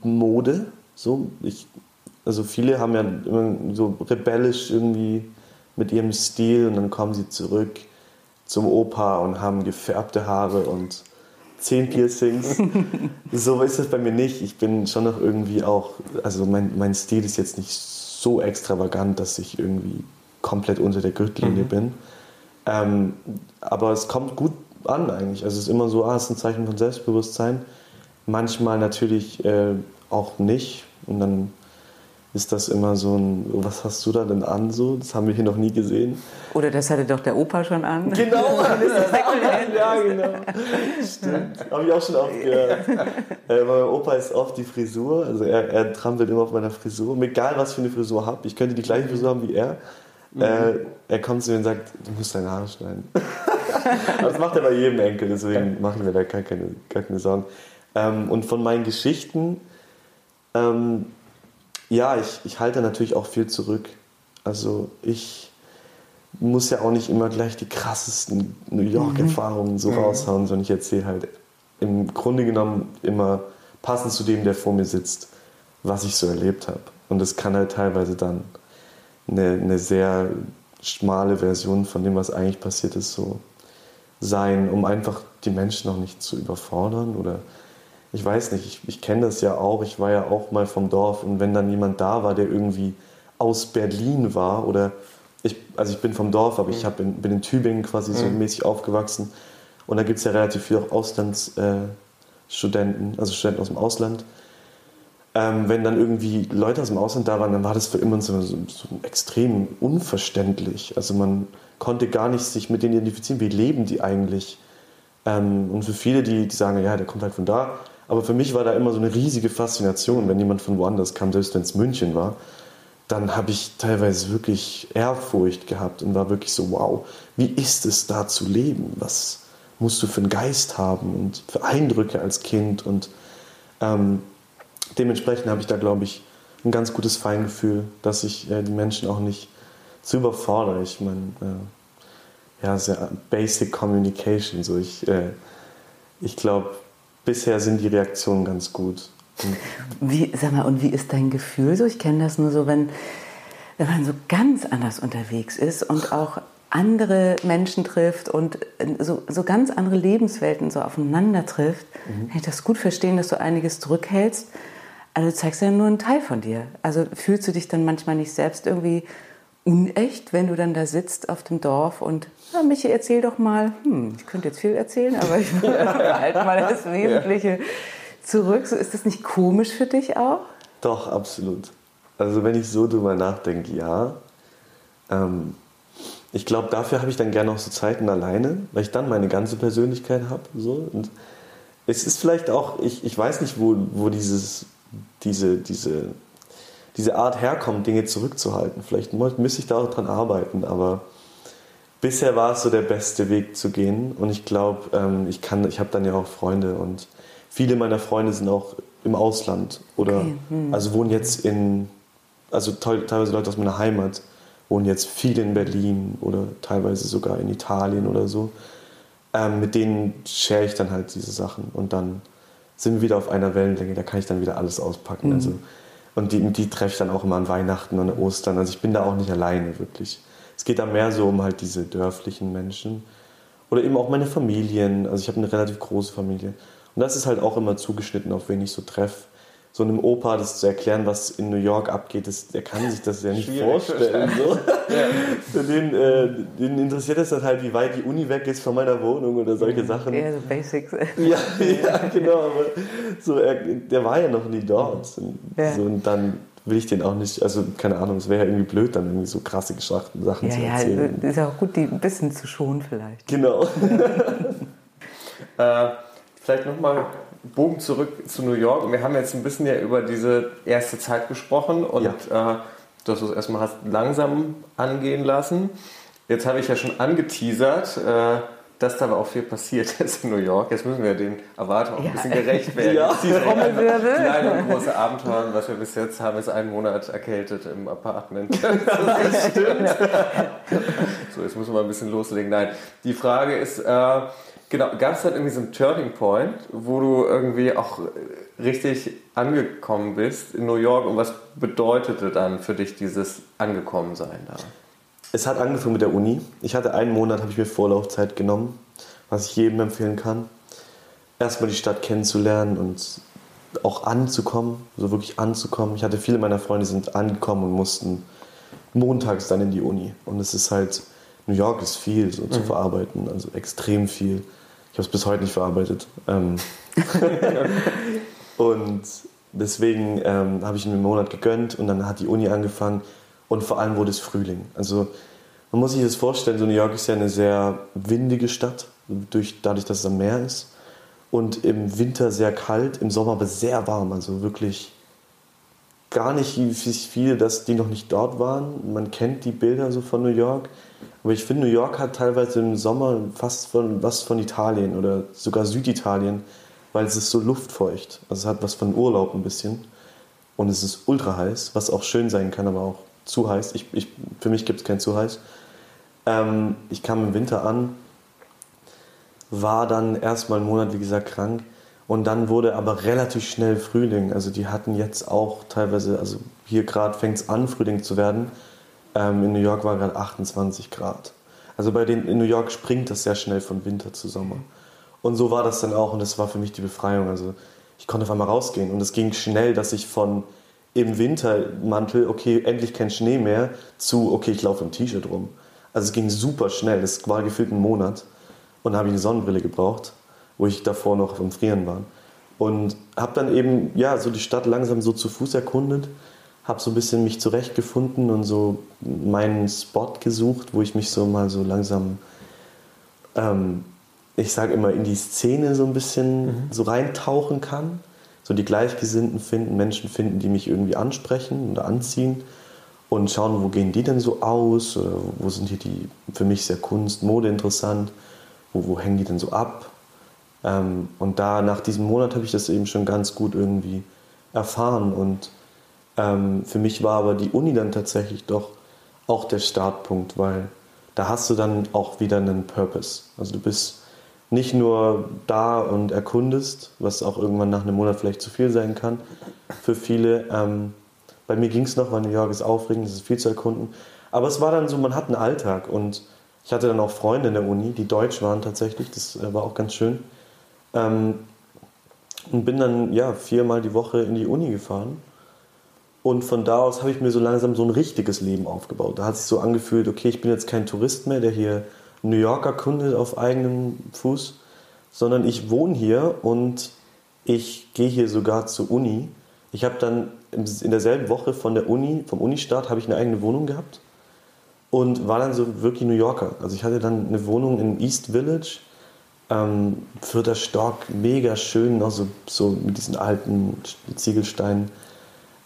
Mode. So, ich, also viele haben ja immer so rebellisch irgendwie mit ihrem Stil und dann kommen sie zurück zum Opa und haben gefärbte Haare und zehn Piercings. (laughs) so ist es bei mir nicht. Ich bin schon noch irgendwie auch, also mein, mein Stil ist jetzt nicht so extravagant, dass ich irgendwie komplett unter der Gürtellinie mhm. bin. Ähm, aber es kommt gut an eigentlich. Also es ist immer so, ah, es ist ein Zeichen von Selbstbewusstsein. Manchmal natürlich äh, auch nicht. Und dann ist das immer so ein, was hast du da denn an so? Das haben wir hier noch nie gesehen. Oder das hatte doch der Opa schon an. Genau, (laughs) (laughs) ja, genau. Stimmt, habe ich auch schon oft gehört. (laughs) Äh, mein Opa ist oft die Frisur, also er, er trampelt immer auf meiner Frisur. Egal, was für eine Frisur habe, ich könnte die gleiche Frisur haben wie er. Mhm. Äh, er kommt zu mir und sagt, du musst deine Haare schneiden. das macht er bei jedem Enkel, deswegen machen wir da gar keine, gar keine Sorgen. Ähm, und von meinen Geschichten, ähm, ja, ich, ich halte natürlich auch viel zurück. Also ich muss ja auch nicht immer gleich die krassesten New York-Erfahrungen so mhm. raushauen, sondern ich erzähle halt im Grunde genommen immer passend zu dem, der vor mir sitzt, was ich so erlebt habe. Und das kann halt teilweise dann eine, eine sehr schmale Version von dem, was eigentlich passiert ist, so sein, um einfach die Menschen auch nicht zu überfordern oder ich weiß nicht, ich, ich kenne das ja auch, ich war ja auch mal vom Dorf und wenn dann jemand da war, der irgendwie aus Berlin war oder ich, also ich bin vom Dorf, aber ich hab in, bin in Tübingen quasi so mhm. mäßig aufgewachsen und da gibt es ja relativ viele auch Auslandsstudenten, äh, also Studenten aus dem Ausland. Ähm, wenn dann irgendwie Leute aus dem Ausland da waren, dann war das für immer so, so, so extrem unverständlich. Also man konnte gar nicht sich mit denen identifizieren, wie leben die eigentlich. Ähm, und für viele, die, die sagen, ja, der kommt halt von da, aber für mich war da immer so eine riesige Faszination, wenn jemand von woanders kam, selbst wenn es München war. Dann habe ich teilweise wirklich Ehrfurcht gehabt und war wirklich so, wow, wie ist es da zu leben? Was musst du für einen Geist haben und für Eindrücke als Kind? Und ähm, dementsprechend habe ich da, glaube ich, ein ganz gutes Feingefühl, dass ich äh, die Menschen auch nicht zu überfordere. Ich meine, äh, ja, sehr basic Communication. So ich, äh, ich glaube, bisher sind die Reaktionen ganz gut. wie, sag mal, und wie ist dein Gefühl so? Ich kenne das nur so, wenn, wenn man so ganz anders unterwegs ist und auch andere Menschen trifft und so, so ganz andere Lebenswelten so aufeinander trifft, mhm. kann ich das gut verstehen, dass du einiges zurückhältst. Also du zeigst ja nur einen Teil von dir. Also fühlst du dich dann manchmal nicht selbst irgendwie unecht, wenn du dann da sitzt auf dem Dorf und, ja, Michi, erzähl doch mal, hm, ich könnte jetzt viel erzählen, aber ich (laughs) halte mal das Wesentliche zurück. So, ist das nicht komisch für dich auch? Doch, absolut. Also wenn ich so drüber nachdenke, ja. Ähm, ich glaube, dafür habe ich dann gerne auch so Zeiten alleine, weil ich dann meine ganze Persönlichkeit habe. So. Und es ist vielleicht auch, ich, ich weiß nicht, wo, wo dieses, diese, diese diese Art herkommt, Dinge zurückzuhalten. Vielleicht müsste ich da auch dran arbeiten, aber bisher war es so der beste Weg zu gehen. Und ich glaube, ähm, ich kann, ich habe dann ja auch Freunde und viele meiner Freunde sind auch im Ausland oder okay. hm. also wohnen jetzt in, also teilweise Leute aus meiner Heimat wohnen jetzt viel in Berlin oder teilweise sogar in Italien oder so. Ähm, mit denen share ich dann halt diese Sachen und dann sind wir wieder auf einer Wellenlänge, da kann ich dann wieder alles auspacken. Mhm. Also und die, die treffe ich dann auch immer an Weihnachten und Ostern. Also ich bin da auch nicht alleine wirklich. Es geht da mehr so um halt diese dörflichen Menschen. Oder eben auch meine Familien. Also ich habe eine relativ große Familie. Und das ist halt auch immer zugeschnitten, auf wen ich so treffe so einem Opa das zu erklären, was in New York abgeht, das, der kann sich das ja nicht Schwierig vorstellen. So. (laughs) Für den, äh, den interessiert es dann halt, wie weit die Uni weg ist von meiner Wohnung oder solche mhm. Sachen. Ja, so Basics. (laughs) Ja, ja genau. Aber so, er, der war ja noch nie dort. Ja. so, und dann will ich den auch nicht, also keine Ahnung, es wäre ja irgendwie blöd, dann irgendwie so krasse Sachen ja, zu erzählen. Ja, ist ja auch gut, die ein bisschen zu schonen vielleicht. Genau. (laughs) äh, vielleicht nochmal Bogen zurück zu New York. Wir haben jetzt ein bisschen ja über diese erste Zeit gesprochen und ja. äh, dass du es erstmal hast langsam angehen lassen. Jetzt habe ich ja schon angeteasert, äh, dass da aber auch viel passiert ist in New York. Jetzt müssen wir den Erwartungen auch ein bisschen gerecht werden. ja. Kleine und große Abenteuer, was wir bis jetzt haben, ist einen Monat erkältet im Apartment. (laughs) das stimmt. so, jetzt müssen wir ein bisschen loslegen. Nein, die Frage ist, äh, Genau, gab es halt irgendwie so einen Turning Point, wo du irgendwie auch richtig angekommen bist in New York und was bedeutete dann für dich dieses Angekommensein da? Es hat angefangen mit der Uni. Ich hatte einen Monat, habe ich mir Vorlaufzeit genommen, was ich jedem empfehlen kann. Erstmal die Stadt kennenzulernen und auch anzukommen, so wirklich anzukommen. Ich hatte viele meiner Freunde sind angekommen und mussten montags dann in die Uni. Und es ist halt, New York ist viel so mhm. zu verarbeiten, also extrem viel. Ich habe es bis heute nicht verarbeitet. Ähm (laughs) und deswegen ähm, habe ich mir einen Monat gegönnt und dann hat die Uni angefangen und vor allem wurde es Frühling. Also man muss sich das vorstellen, so New York ist ja eine sehr windige Stadt, durch, dadurch, dass es am Meer ist. Und im Winter sehr kalt, im Sommer aber sehr warm. Also wirklich gar nicht viele, dass die noch nicht dort waren. Man kennt die Bilder so von New York. Aber ich finde, New York hat teilweise im Sommer fast von, was von Italien oder sogar Süditalien, weil es ist so luftfeucht. Also es hat was von Urlaub ein bisschen. Und es ist ultra heiß, was auch schön sein kann, aber auch zu heiß. Ich, ich, für mich gibt es kein zu heiß. Ähm, ich kam im Winter an, war dann erstmal einen Monat, wie gesagt, krank. Und dann wurde aber relativ schnell Frühling. Also die hatten jetzt auch teilweise, also hier gerade fängt es an, Frühling zu werden. Ähm, in New York war gerade 28 Grad. Also bei den in New York springt das sehr schnell von Winter zu Sommer. Und so war das dann auch und das war für mich die Befreiung. Also ich konnte auf einmal rausgehen und es ging schnell, dass ich von im Wintermantel, okay, endlich kein Schnee mehr, zu, okay, ich laufe im T-Shirt rum. Also es ging super schnell, das war gefühlt ein Monat. Und dann habe ich eine Sonnenbrille gebraucht, wo ich davor noch im Frieren war. Und habe dann eben, ja, so die Stadt langsam so zu Fuß erkundet, habe so ein bisschen mich zurechtgefunden und so meinen Spot gesucht, wo ich mich so mal so langsam, ähm, ich sage immer, in die Szene so ein bisschen mhm. so reintauchen kann. So die Gleichgesinnten finden, Menschen finden, die mich irgendwie ansprechen oder anziehen und schauen, wo gehen die denn so aus, oder wo sind hier die für mich sehr Kunst, Mode interessant, wo, wo hängen die denn so ab. Ähm, und da nach diesem Monat habe ich das eben schon ganz gut irgendwie erfahren und ähm, für mich war aber die Uni dann tatsächlich doch auch der Startpunkt, weil da hast du dann auch wieder einen Purpose. Also du bist nicht nur da und erkundest, was auch irgendwann nach einem Monat vielleicht zu viel sein kann für viele, ähm, bei mir ging es noch, weil New York ist aufregend, es ist viel zu erkunden. Aber es war dann so, man hat einen Alltag und ich hatte dann auch Freunde in der Uni, die deutsch waren tatsächlich, das äh, war auch ganz schön. Ähm, und bin dann ja viermal die Woche in die Uni gefahren. Und von da aus habe ich mir so langsam so ein richtiges Leben aufgebaut. Da hat sich so angefühlt, okay, ich bin jetzt kein Tourist mehr, der hier New Yorker kundet auf eigenem Fuß, sondern ich wohne hier und ich gehe hier sogar zur Uni. Ich habe dann in derselben Woche von der Uni, vom Unistart, habe ich eine eigene Wohnung gehabt und war dann so wirklich New Yorker. Also ich hatte dann eine Wohnung in East Village, ähm, vierter Stock, mega schön, noch so, so mit diesen alten Ziegelsteinen.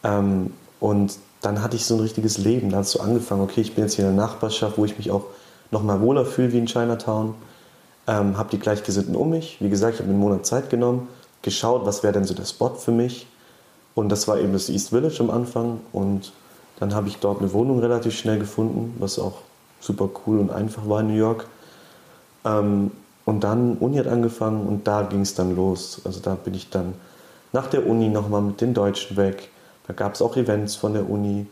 Ähm, und dann hatte ich so ein richtiges Leben. Da hat es so angefangen, okay, ich bin jetzt hier in der Nachbarschaft, wo ich mich auch noch mal wohler fühle wie in Chinatown. Ähm, habe die Gleichgesinnten um mich. Wie gesagt, ich habe einen Monat Zeit genommen, geschaut, was wäre denn so der Spot für mich. Und das war eben das East Village am Anfang. Und dann habe ich dort eine Wohnung relativ schnell gefunden, was auch super cool und einfach war in New York. Ähm, und dann Uni hat angefangen und da ging es dann los. Also da bin ich dann nach der Uni nochmal mit den Deutschen weg. Da gab es auch Events von der Uni.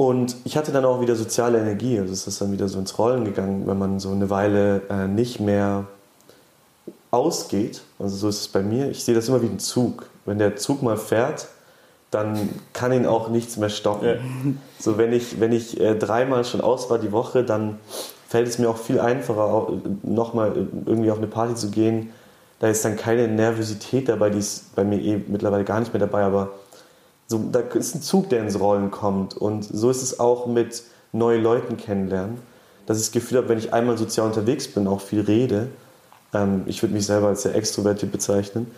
Und ich hatte dann auch wieder soziale Energie. Also es ist dann wieder so ins Rollen gegangen, wenn man so eine Weile äh, nicht mehr ausgeht. Also so ist es bei mir. Ich sehe das immer wie ein Zug wenn der Zug mal fährt, dann kann ihn auch nichts mehr stoppen. Ja. So, wenn ich, wenn ich äh, dreimal schon aus war die Woche, dann fällt es mir auch viel einfacher, nochmal irgendwie auf eine Party zu gehen. Da ist dann keine Nervosität dabei, die ist bei mir eh mittlerweile gar nicht mehr dabei, aber so, da ist ein Zug, der ins Rollen kommt. Und so ist es auch mit neuen Leuten kennenlernen. Dass ich das Gefühl habe, wenn ich einmal sozial unterwegs bin, auch viel rede, ähm, ich würde mich selber als sehr extrovertiert bezeichnen,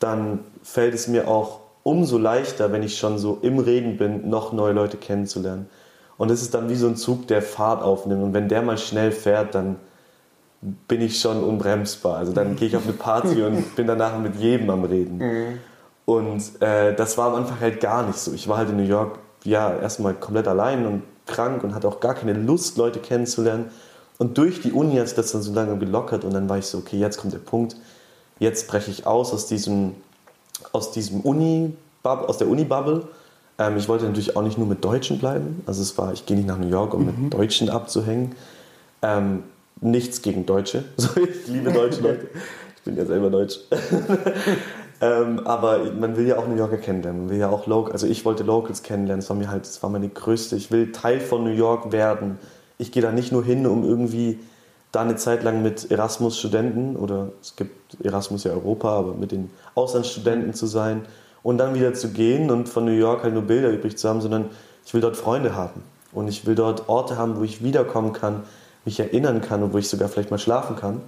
dann fällt es mir auch umso leichter, wenn ich schon so im Reden bin, noch neue Leute kennenzulernen. Und es ist dann wie so ein Zug, der Fahrt aufnimmt. Und wenn der mal schnell fährt, dann bin ich schon unbremsbar. Also dann gehe ich auf eine Party (laughs) und bin danach mit jedem am Reden. Mhm. Und äh, das war am Anfang halt gar nicht so. Ich war halt in New York, ja, erstmal komplett allein und krank und hatte auch gar keine Lust, Leute kennenzulernen. Und durch die Uni hat sich das dann so lange gelockert und dann war ich so, okay, jetzt kommt der Punkt, jetzt breche ich aus aus diesem, aus diesem Uni, aus der Uni-Bubble. Ähm, ich wollte natürlich auch nicht nur mit Deutschen bleiben. Also es war, ich gehe nicht nach New York, um mhm. mit Deutschen abzuhängen. Ähm, nichts gegen Deutsche. (laughs) ich liebe deutsche Leute. (laughs) Ich bin ja selber Deutsch. (laughs) ähm, aber man will ja auch New Yorker kennenlernen. Man will ja auch Local, also ich wollte Locals kennenlernen. Das war mir halt, das war meine größte. Ich will Teil von New York werden. Ich gehe da nicht nur hin, um irgendwie da eine Zeit lang mit Erasmus-Studenten oder es gibt Erasmus ja Europa, aber mit den Auslandsstudenten zu sein und dann wieder zu gehen und von New York halt nur Bilder übrig zu haben, sondern ich will dort Freunde haben. Und ich will dort Orte haben, wo ich wiederkommen kann, mich erinnern kann und wo ich sogar vielleicht mal schlafen kann.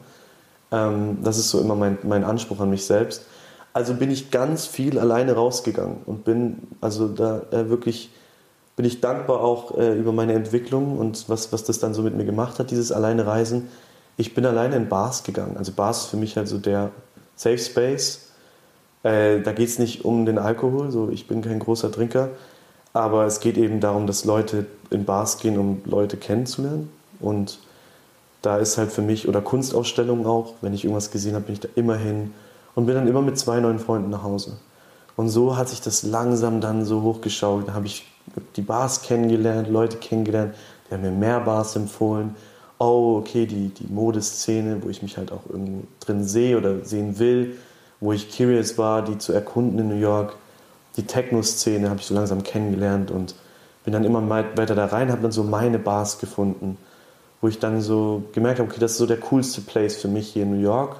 Ähm, das ist so immer mein, mein Anspruch an mich selbst. Also bin ich ganz viel alleine rausgegangen und bin also da äh, wirklich bin ich dankbar auch äh, über meine Entwicklung und was, was das dann so mit mir gemacht hat, dieses alleine Reisen. Ich bin alleine in Bars gegangen. Also Bars ist für mich halt so der Safe Space. Äh, da geht es nicht um den Alkohol, so ich bin kein großer Trinker, aber es geht eben darum, dass Leute in Bars gehen, um Leute kennenzulernen. Und da ist halt für mich, oder Kunstausstellungen auch, wenn ich irgendwas gesehen habe, bin ich da immer hin und bin dann immer mit zwei neuen Freunden nach Hause. Und so hat sich das langsam dann so hochgeschaut. Da habe ich die Bars kennengelernt, Leute kennengelernt, die haben mir mehr Bars empfohlen. Oh, okay, die, die Modeszene, wo ich mich halt auch irgendwo drin sehe oder sehen will, wo ich curious war, die zu erkunden in New York. Die Techno-Szene habe ich so langsam kennengelernt und bin dann immer weiter da rein, habe dann so meine Bars gefunden, wo ich dann so gemerkt habe, okay, das ist so der coolste Place für mich hier in New York.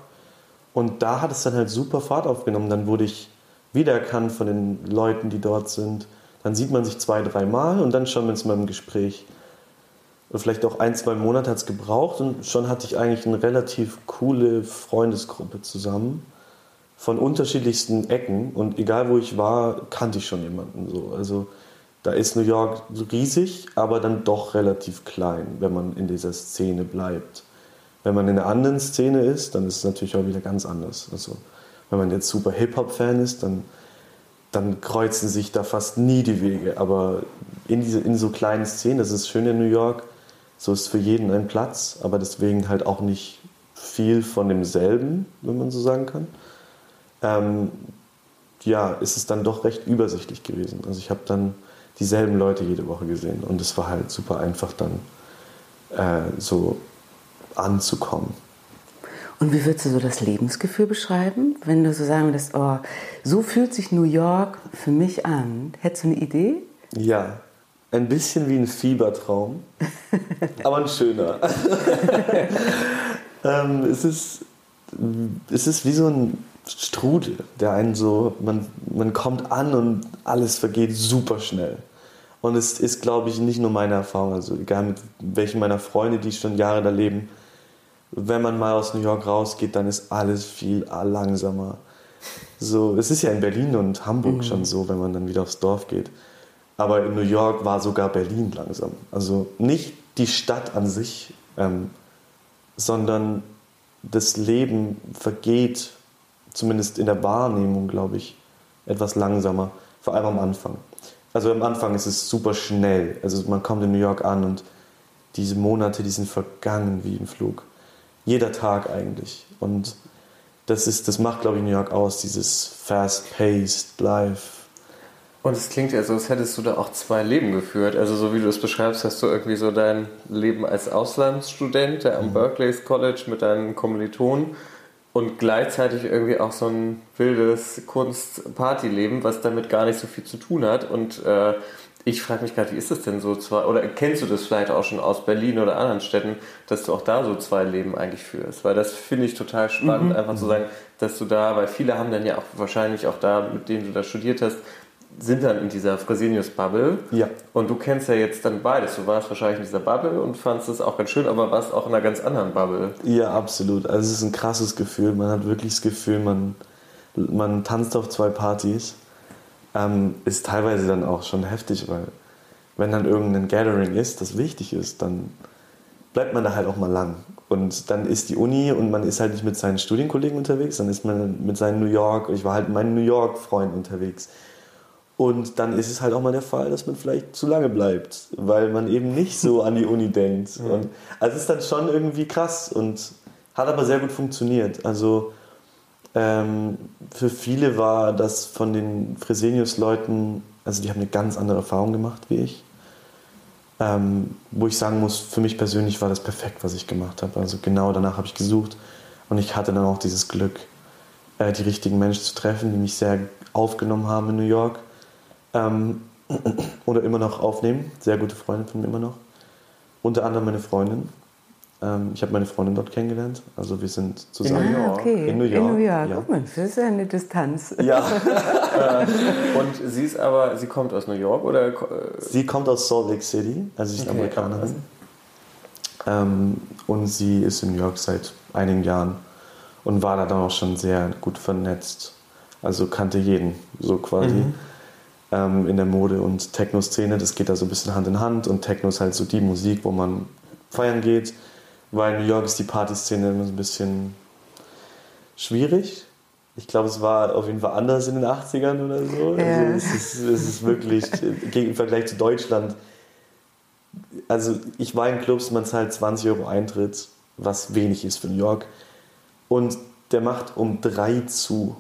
Und da hat es dann halt super Fahrt aufgenommen. Dann wurde ich wiedererkannt von den Leuten, die dort sind. Dann sieht man sich zwei, dreimal und dann schon mit so einem Gespräch. Vielleicht auch ein, zwei Monate hat es gebraucht und schon hatte ich eigentlich eine relativ coole Freundesgruppe zusammen von unterschiedlichsten Ecken und egal wo ich war, kannte ich schon jemanden so. Also da ist New York riesig, aber dann doch relativ klein, wenn man in dieser Szene bleibt. Wenn man in einer anderen Szene ist, dann ist es natürlich auch wieder ganz anders. Also wenn man jetzt super Hip-Hop-Fan ist, dann, dann kreuzen sich da fast nie die Wege. Aber in, diese, in so kleinen Szenen, das ist schön in New York, so ist für jeden ein Platz, aber deswegen halt auch nicht viel von demselben, wenn man so sagen kann. Ähm, ja, ist es dann doch recht übersichtlich gewesen. Also ich habe dann dieselben Leute jede Woche gesehen und es war halt super einfach dann äh, so anzukommen. Und wie würdest du so das Lebensgefühl beschreiben, wenn du so sagen würdest, oh, so fühlt sich New York für mich an? Hättest du eine Idee? Ja, ein bisschen wie ein Fiebertraum, (laughs) aber ein schöner. (laughs) ähm, es, ist, es ist wie so ein Strudel, der einen so, man, man kommt an und alles vergeht super schnell. Und es ist, glaube ich, nicht nur meine Erfahrung, also egal mit welchen meiner Freunde, die schon Jahre da leben, wenn man mal aus New York rausgeht, dann ist alles viel langsamer. So, es ist ja in Berlin und Hamburg mhm. schon so, wenn man dann wieder aufs Dorf geht. Aber in New York war sogar Berlin langsam. Also nicht die Stadt an sich, ähm, sondern das Leben vergeht, zumindest in der Wahrnehmung, glaube ich, etwas langsamer. Vor allem am Anfang. Also am Anfang ist es super schnell. Also man kommt in New York an und diese Monate, die sind vergangen wie im Flug jeder Tag eigentlich. Und das, ist, das macht, glaube ich, New York aus, dieses fast-paced Life. Und es klingt ja so, als hättest du da auch zwei Leben geführt. Also so wie du es beschreibst, hast du irgendwie so dein Leben als Auslandsstudent, am mhm. Berkeley's College mit deinen Kommilitonen und gleichzeitig irgendwie auch so ein wildes Kunst-Party-Leben, was damit gar nicht so viel zu tun hat. Und äh, ich frage mich gerade, wie ist das denn so? Zwei, oder kennst du das vielleicht auch schon aus Berlin oder anderen Städten, dass du auch da so zwei Leben eigentlich führst? Weil das finde ich total spannend, mhm. einfach zu sagen, dass du da, weil viele haben dann ja auch wahrscheinlich auch da, mit denen du da studiert hast, sind dann in dieser Fresenius-Bubble. Ja. Und du kennst ja jetzt dann beides. Du warst wahrscheinlich in dieser Bubble und fandest es auch ganz schön, aber warst auch in einer ganz anderen Bubble. Ja, absolut. Also es ist ein krasses Gefühl. Man hat wirklich das Gefühl, man, man tanzt auf zwei Partys ähm, ist teilweise dann auch schon heftig, weil wenn dann irgendein Gathering ist, das wichtig ist, dann bleibt man da halt auch mal lang. Und dann ist die Uni und man ist halt nicht mit seinen Studienkollegen unterwegs, dann ist man mit seinen New York, ich war halt mit meinen New York-Freunden unterwegs. Und dann ist es halt auch mal der Fall, dass man vielleicht zu lange bleibt, weil man eben nicht so an die (laughs) Uni denkt. Und also es ist dann schon irgendwie krass und hat aber sehr gut funktioniert. Also ähm, für viele war das von den Fresenius-Leuten, also die haben eine ganz andere Erfahrung gemacht wie ich. Ähm, wo ich sagen muss, für mich persönlich war das perfekt, was ich gemacht habe. Also genau danach habe ich gesucht und ich hatte dann auch dieses Glück, äh, die richtigen Menschen zu treffen, die mich sehr aufgenommen haben in New York ähm, oder immer noch aufnehmen. Sehr gute Freunde von mir immer noch. Unter anderem meine Freundin. Ähm, ich habe meine Freundin dort kennengelernt. Also wir sind zusammen. Ah, okay. In New York. In New York. Ja. Oh Mensch, das ist ja eine Distanz. Ja, (laughs) Und sie ist aber, sie kommt aus New York oder? äh, sie kommt aus Salt Lake City, also sie ist Okay, Amerikanerin. Ähm, und sie ist in New York seit einigen Jahren und war da dann auch schon sehr gut vernetzt. Also kannte jeden, so quasi. Ähm, in der Mode- und Techno-Szene, das geht da so ein bisschen Hand in Hand und Techno ist halt so die Musik, wo man feiern geht, weil in New York ist die Partyszene immer so ein bisschen schwierig. Ich glaube, es war auf jeden Fall anders in den 80ern oder so. Ja. Also es, ist, es ist wirklich im Vergleich zu Deutschland. Also ich war in Clubs, man zahlt 20 Euro Eintritt, was wenig ist für New York. Und der macht um drei zu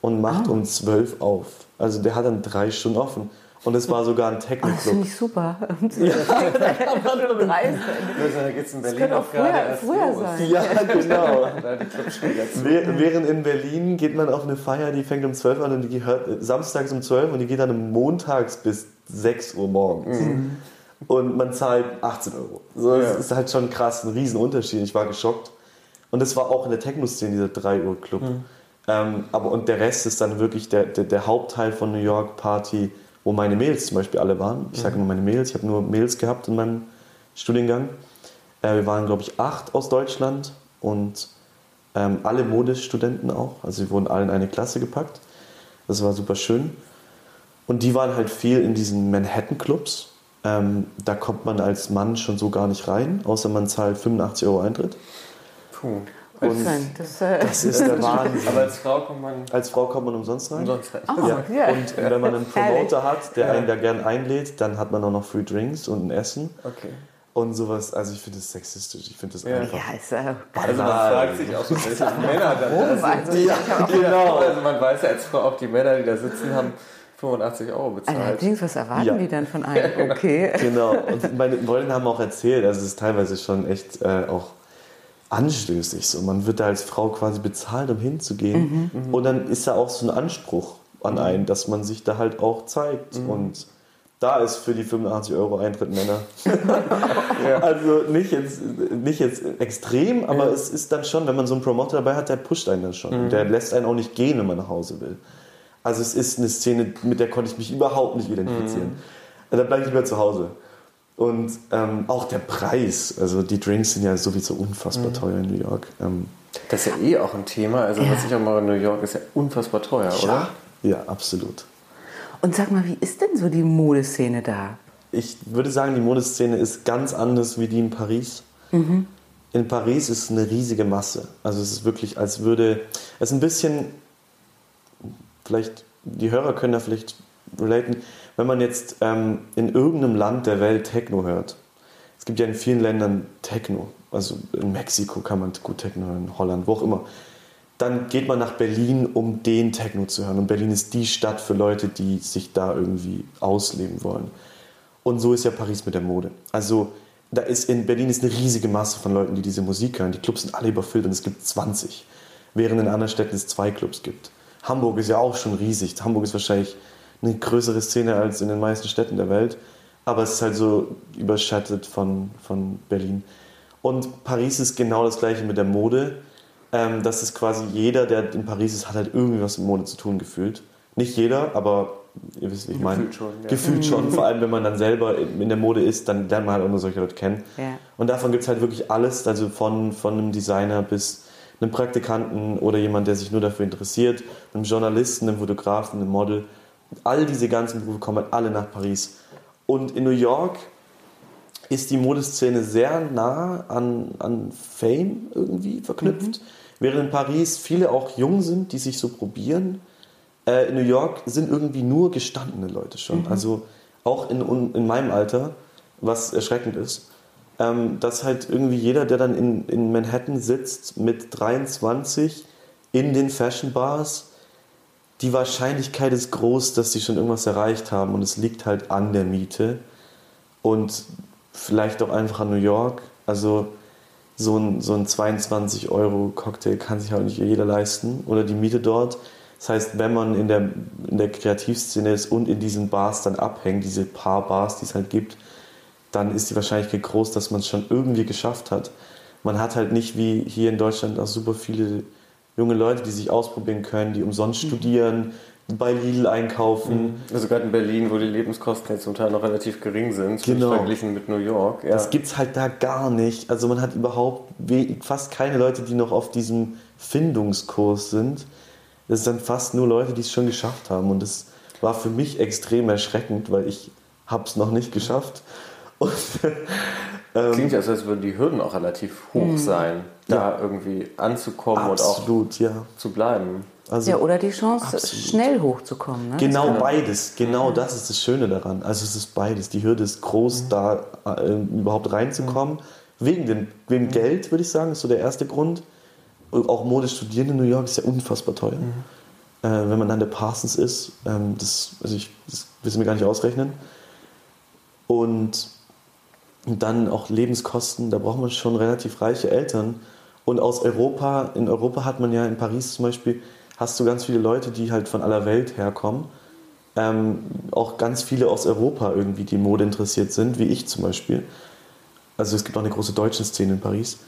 und macht um zwölf auf. Also der hat dann drei Stunden offen. Und es war sogar ein Oh, das Techno-Club. finde ich super. (laughs) (laughs) Dreist. Da geht es in Berlin auch auch gerade früher- erst früher los. sein. Ja, (laughs) genau. Während in Berlin geht man auf eine Feier, die fängt um 12 an und die gehört äh, samstags um 12 und die geht dann montags bis 6 Uhr morgens. Und man zahlt 18 Euro. So, das Ja. ist halt schon krass, ein Riesenunterschied. Ich war geschockt. Und das war auch in der Techno-Szene, dieser 3 Uhr Club. Ähm, aber und der Rest ist dann wirklich der, der, der Hauptteil von New York Party, wo meine Mails zum Beispiel alle waren. Ich sage immer meine Mails, ich habe nur Mails gehabt in meinem Studiengang. Äh, wir waren, glaube ich, acht aus Deutschland und ähm, alle Modestudenten auch. Also wir wurden alle in eine Klasse gepackt. Das war super schön. Und die waren halt viel in diesen Manhattan-Clubs. Ähm, da kommt man als Mann schon so gar nicht rein, außer man zahlt 85 Euro Eintritt. Puh. Und Das, äh, das ist (laughs) der Wahnsinn. Aber als Frau kommt man Als Frau kommt man umsonst rein. umsonst rein. Oh, Ja. ja. Und wenn man einen (laughs) Promoter hat, der Ja. einen da gern einlädt, dann hat man auch noch Free Drinks und ein Essen Okay. und sowas. Also ich finde das sexistisch. Ich finde das Ja. einfach. ja, ist äh, Also man fragt sich auch so, welche (laughs) Männer da, sind. Also, ich hab auch Genau. Also man weiß ja als Frau auch, die Männer, die da sitzen, haben 85 Euro bezahlt. Allerdings, was erwarten Ja. die dann von einem? Okay. Genau. Und meine Freundinnen haben auch erzählt, also es ist teilweise schon echt äh, auch anstößig. So. Man wird da als Frau quasi bezahlt, um hinzugehen. Und dann ist da auch so ein Anspruch an einen, dass man sich da halt auch zeigt. Und da ist für die 85 Euro Eintritt Männer. (laughs) Also nicht jetzt, nicht jetzt extrem, aber es ist dann schon, wenn man so einen Promoter dabei hat, der pusht einen dann schon. Der lässt einen auch nicht gehen, wenn man nach Hause will. Also es ist eine Szene, mit der konnte ich mich überhaupt nicht identifizieren. Da bleibe ich lieber zu Hause. Und ähm, auch der Preis, also die Drinks sind ja sowieso unfassbar teuer in New York. Ähm, Das ist ja eh auch ein Thema. Also was ich auch mache in New York ist ja unfassbar teuer, oder? Ja, absolut. Und sag mal, wie ist denn so die Modeszene da? Ich würde sagen, die Modeszene ist ganz anders wie die in Paris. In Paris ist eine riesige Masse. Also es ist wirklich, als würde es ist ein bisschen, vielleicht, die Hörer können da vielleicht relaten, wenn man jetzt ähm, in irgendeinem Land der Welt Techno hört. Es gibt ja in vielen Ländern Techno. Also in Mexiko kann man gut Techno hören, in Holland, wo auch immer. Dann geht man nach Berlin, um den Techno zu hören. Und Berlin ist die Stadt für Leute, die sich da irgendwie ausleben wollen. Und so ist ja Paris mit der Mode. Also da ist in Berlin ist eine riesige Masse von Leuten, die diese Musik hören. Die Clubs sind alle überfüllt und es gibt 20, während in anderen Städten es zwei Clubs gibt. Hamburg ist ja auch schon riesig. Hamburg ist wahrscheinlich eine größere Szene als in den meisten Städten der Welt, aber es ist halt so überschattet von, von Berlin. Und Paris ist genau das gleiche mit der Mode. Ähm, das ist quasi jeder, der in Paris ist, hat halt irgendwie was mit Mode zu tun gefühlt. Nicht jeder, aber ihr wisst, wie ich meine. Gefühlt schon, ja. Gefühlt schon. (laughs) Vor allem, wenn man dann selber in der Mode ist, dann lernt man halt auch nur solche Leute kennen. Ja. Und davon gibt es halt wirklich alles, also von, von einem Designer bis einem Praktikanten oder jemand, der sich nur dafür interessiert, einem Journalisten, einem Fotografen, einem Model. All diese ganzen Berufe kommen halt alle nach Paris. Und in New York ist die Modeszene sehr nah an, an Fame irgendwie verknüpft. Während in Paris viele auch jung sind, die sich so probieren. Äh, in New York sind irgendwie nur gestandene Leute schon. Also auch in, in meinem Alter, was erschreckend ist, ähm, dass halt irgendwie jeder, der dann in, in Manhattan sitzt mit 23 in den Fashion Bars, die Wahrscheinlichkeit ist groß, dass sie schon irgendwas erreicht haben und es liegt halt an der Miete und vielleicht auch einfach an New York. Also so ein, so ein 22 Euro Cocktail kann sich halt nicht jeder leisten oder die Miete dort. Das heißt, wenn man in der, in der Kreativszene ist und in diesen Bars dann abhängt, diese paar Bars, die es halt gibt, dann ist die Wahrscheinlichkeit groß, dass man es schon irgendwie geschafft hat. man hat halt nicht wie hier in Deutschland auch super viele junge Leute, die sich ausprobieren können, die umsonst mhm. studieren, bei Lidl einkaufen. Mhm. Also gerade in Berlin, wo die Lebenskosten jetzt zum Teil noch relativ gering sind, genau. verglichen mit New York. Ja. Das gibt es halt da gar nicht. Also man hat überhaupt fast keine Leute, die noch auf diesem Findungskurs sind. Das sind fast nur Leute, die es schon geschafft haben. Und das war für mich extrem erschreckend, weil ich habe es noch nicht geschafft. Und, (laughs) ähm, Klingt ja als würden die Hürden auch relativ hoch mhm. sein, da ja. irgendwie anzukommen Absolut, und auch ja. zu bleiben. Also, ja, oder die Chance, absolut. schnell hochzukommen. Ne? Genau beides. Genau mhm. das ist das Schöne daran. Also es ist beides. Die Hürde ist groß, mhm. da äh, überhaupt reinzukommen. Mhm. Wegen, dem, wegen Geld, würde ich sagen, ist so der erste Grund. Auch Mode studieren in New York ist ja unfassbar teuer. Mhm. Äh, wenn man dann der Parsons ist, ähm, das, also ich, das wissen wir gar nicht ausrechnen. Und dann auch Lebenskosten, da braucht man schon relativ reiche Eltern. Und aus Europa, in Europa hat man ja in Paris zum Beispiel hast du ganz viele Leute, die halt von aller Welt herkommen. Ähm, auch ganz viele aus Europa irgendwie, die Mode interessiert sind, wie ich zum Beispiel. Also es gibt auch eine große deutsche Szene in Paris,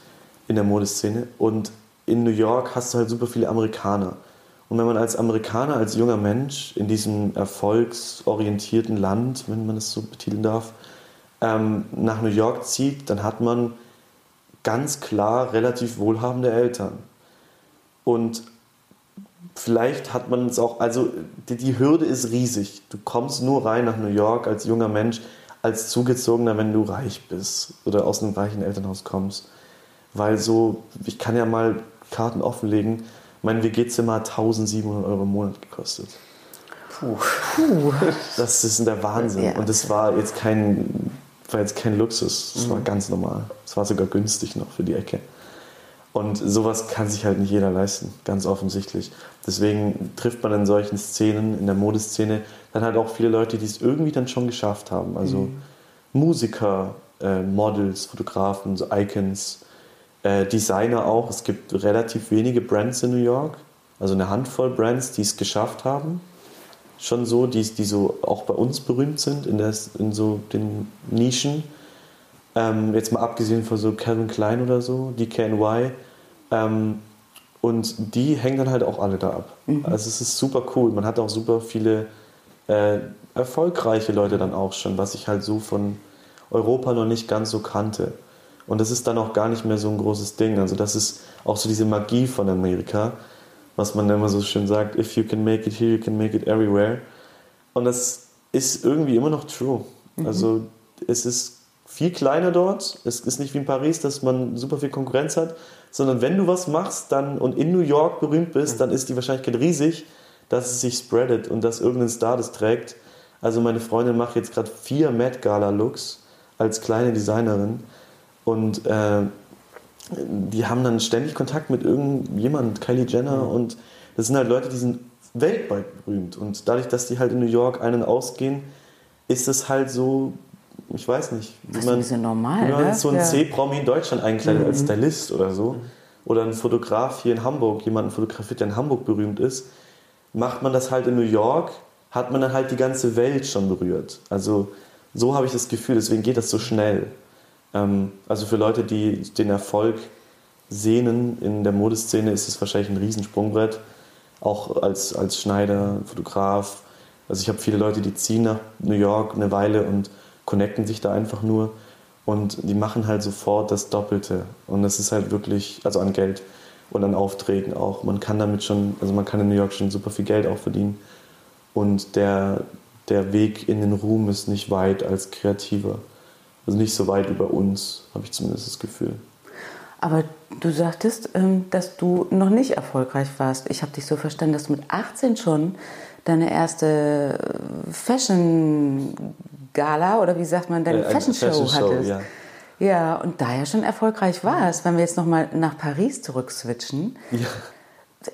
in der Modeszene. Und in New York hast du halt super viele Amerikaner. Und wenn man als Amerikaner, als junger Mensch in diesem erfolgsorientierten Land, wenn man es so betiteln darf, ähm, nach New York zieht, dann hat man ganz klar relativ wohlhabende Eltern. Und vielleicht hat man es auch, also die, die, Hürde ist riesig. Du kommst nur rein nach New York als junger Mensch, als Zugezogener, wenn du reich bist oder aus einem reichen Elternhaus kommst. Weil so, ich kann ja mal Karten offenlegen, mein WG-Zimmer hat 1700 Euro im Monat gekostet. Puh. Puh. Das ist der Wahnsinn. Ja. Und das war jetzt kein, war jetzt kein Luxus, das mhm. war ganz normal. Es war sogar günstig noch für die Ecke. Und sowas kann sich halt nicht jeder leisten, ganz offensichtlich. Deswegen trifft man in solchen Szenen, in der Modeszene, dann halt auch viele Leute, die es irgendwie dann schon geschafft haben. Also mhm. Musiker, äh, Models, Fotografen, so Icons, äh, Designer auch. Es gibt relativ wenige Brands in New York, also eine Handvoll Brands, die es geschafft haben. Schon so, die, die so auch bei uns berühmt sind, in, der, in so den Nischen. Ähm, jetzt mal abgesehen von so Calvin Klein oder so, DKNY ähm, und die hängen dann halt auch alle da ab. Mhm. Also es ist super cool. Man hat auch super viele äh, erfolgreiche Leute dann auch schon, was ich halt so von Europa noch nicht ganz so kannte. Und das ist dann auch gar nicht mehr so ein großes Ding. Also das ist auch so diese Magie von Amerika, was man immer so schön sagt, if you can make it here, you can make it everywhere. Und das ist irgendwie immer noch true. Mhm. Also es ist viel kleiner dort. Es ist nicht wie in Paris, dass man super viel Konkurrenz hat, sondern wenn du was machst dann und in New York berühmt bist, dann ist die Wahrscheinlichkeit riesig, dass es sich spreadet und dass irgendein Star das trägt. Also meine Freundin macht jetzt gerade vier Met Gala Looks als kleine Designerin und äh, die haben dann ständig Kontakt mit irgendjemand, Kylie Jenner mhm. und das sind halt Leute, die sind weltweit berühmt und dadurch, dass die halt in New York einen ausgehen, ist es halt so ich weiß nicht, wie man, ist normal, wie man ne? so einen ja. C-Promi in Deutschland einkleidet mhm. als Stylist oder so. Mhm. Oder ein Fotograf hier in Hamburg, jemanden fotografiert, der in Hamburg berühmt ist. Macht man das halt in New York, hat man dann halt die ganze Welt schon berührt. Also so habe ich das Gefühl, deswegen geht das so schnell. Ähm, also für Leute, die den Erfolg sehnen in der Modeszene, ist es wahrscheinlich ein Riesensprungbrett. Auch als, als Schneider, Fotograf. Also ich habe viele Leute, die ziehen nach New York eine Weile und connecten sich da einfach nur und die machen halt sofort das Doppelte. Und das ist halt wirklich, also an Geld und an Aufträgen auch. Man kann damit schon, also man kann in New York schon super viel Geld auch verdienen. Und der, der Weg in den Ruhm ist nicht weit als Kreativer. Also nicht so weit über uns, habe ich zumindest das Gefühl. Aber du sagtest, ähm, dass du noch nicht erfolgreich warst. Ich habe dich so verstanden, dass du mit 18 schon deine erste Fashion Gala oder wie sagt man, deine äh, Fashion Show Fashion hattest. Ja. ja, und da ja schon erfolgreich warst, wenn wir jetzt nochmal nach Paris zurückswitchen. Ja.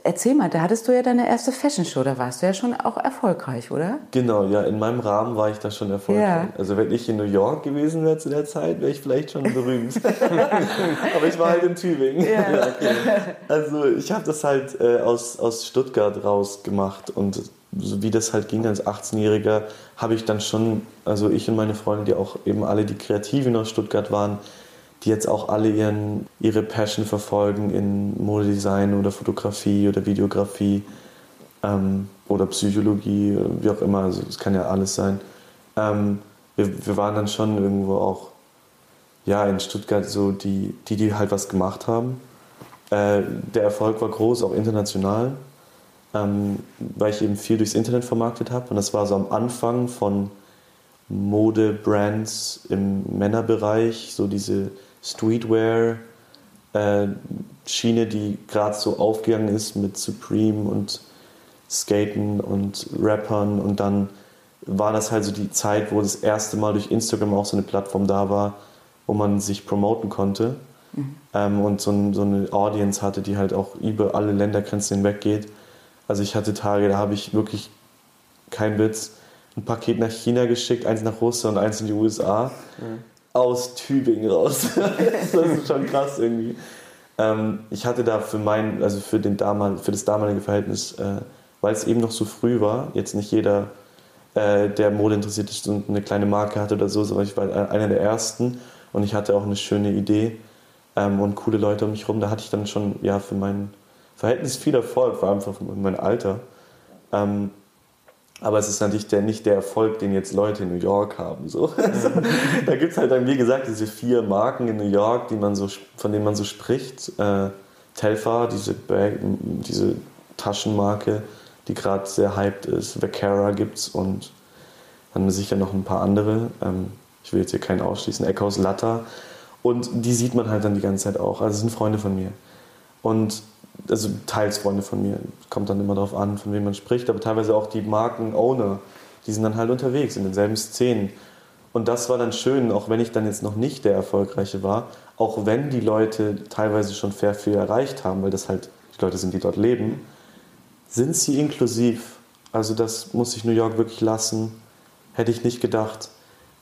Erzähl mal, da hattest du ja deine erste Fashion Show, da warst du ja schon auch erfolgreich, oder? Genau, ja, in meinem Rahmen war ich da schon erfolgreich. Ja. Also wenn ich in New York gewesen wäre zu der Zeit, wäre ich vielleicht schon berühmt. (laughs) Aber ich war halt in Tübingen. Ja. (laughs) Ja, okay. Also ich habe das halt äh, aus, aus Stuttgart raus gemacht und so wie das halt ging als 18-Jähriger, habe ich dann schon, also ich und meine Freunde, die auch eben alle die Kreativen aus Stuttgart waren, die jetzt auch alle ihren, ihre Passion verfolgen in Modedesign oder Fotografie oder Videografie ähm, oder Psychologie, wie auch immer, also kann ja alles sein. Ähm, wir, wir waren dann schon irgendwo auch ja, in Stuttgart so die, die, die halt was gemacht haben. Äh, der Erfolg war groß, auch international, ähm, weil ich eben viel durchs Internet vermarktet habe. Und das war so am Anfang von Mode-Brands im Männerbereich, so diese Streetwear. Äh, Schiene, die gerade so aufgegangen ist mit Supreme und Skaten und Rappern und dann war das halt so die Zeit, wo das erste Mal durch Instagram auch so eine Plattform da war, wo man sich promoten konnte mhm. ähm, und so, ein, so, eine Audience hatte, die halt auch über alle Ländergrenzen hinweg geht. Also ich hatte Tage, da habe ich wirklich kein Witz, ein Paket nach China geschickt, eins nach Russland und eins in die USA. Mhm. Aus Tübingen raus. (laughs) das ist schon krass irgendwie. Ähm, ich hatte da für mein, also für, den damal, für das damalige Verhältnis, äh, weil es eben noch so früh war, jetzt nicht jeder, äh, der Mode interessiert ist und eine kleine Marke hatte oder so, sondern ich war einer der ersten und ich hatte auch eine schöne Idee ähm, und coole Leute um mich herum. Da hatte ich dann schon ja, für mein Verhältnis viel Erfolg, vor allem für mein Alter. Ähm, aber es ist natürlich der, nicht der Erfolg, den jetzt Leute in New York haben. So. (laughs) da gibt es halt dann, wie gesagt, diese vier Marken in New York, die man so, von denen man so spricht. Äh, Telfa, diese, Bag, diese Taschenmarke, die gerade sehr hyped ist. Vacara es und dann sicher noch ein paar andere. Ähm, ich will jetzt hier keinen ausschließen, Eckhaus Latta. Und die sieht man halt dann die ganze Zeit auch. Also sind Freunde von mir. Und also teils Freunde von mir. Kommt dann immer darauf an, von wem man spricht, aber teilweise auch die Marken-Owner, die sind dann halt unterwegs in denselben Szenen. Und das war dann schön, auch wenn ich dann jetzt noch nicht der Erfolgreiche war, auch wenn die Leute teilweise schon fair viel erreicht haben, weil das halt die Leute sind, die dort leben, sind sie inklusiv. Also das muss ich New York wirklich lassen. Hätte ich nicht gedacht.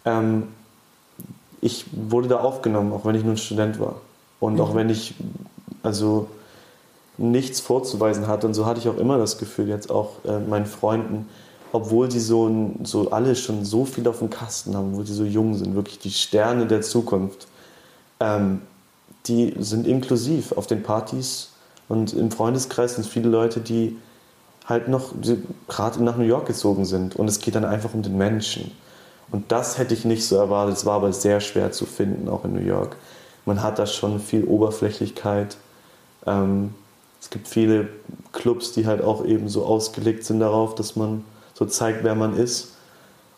Ähm, ich wurde da aufgenommen, auch wenn ich nur ein Student war. Und mhm. auch wenn ich also nichts vorzuweisen hatte. Und so hatte ich auch immer das Gefühl, jetzt auch äh, meinen Freunden, obwohl sie so, so alle schon so viel auf dem Kasten haben, wo sie so jung sind, wirklich die Sterne der Zukunft, ähm, die sind inklusiv auf den Partys. Und im Freundeskreis sind viele Leute, die halt noch gerade nach New York gezogen sind. Und es geht dann einfach um den Menschen. Und das hätte ich nicht so erwartet. Es war aber sehr schwer zu finden, auch in New York. Man hat da schon viel Oberflächlichkeit. Ähm, es gibt viele Clubs, die halt auch eben so ausgelegt sind darauf, dass man so zeigt, wer man ist.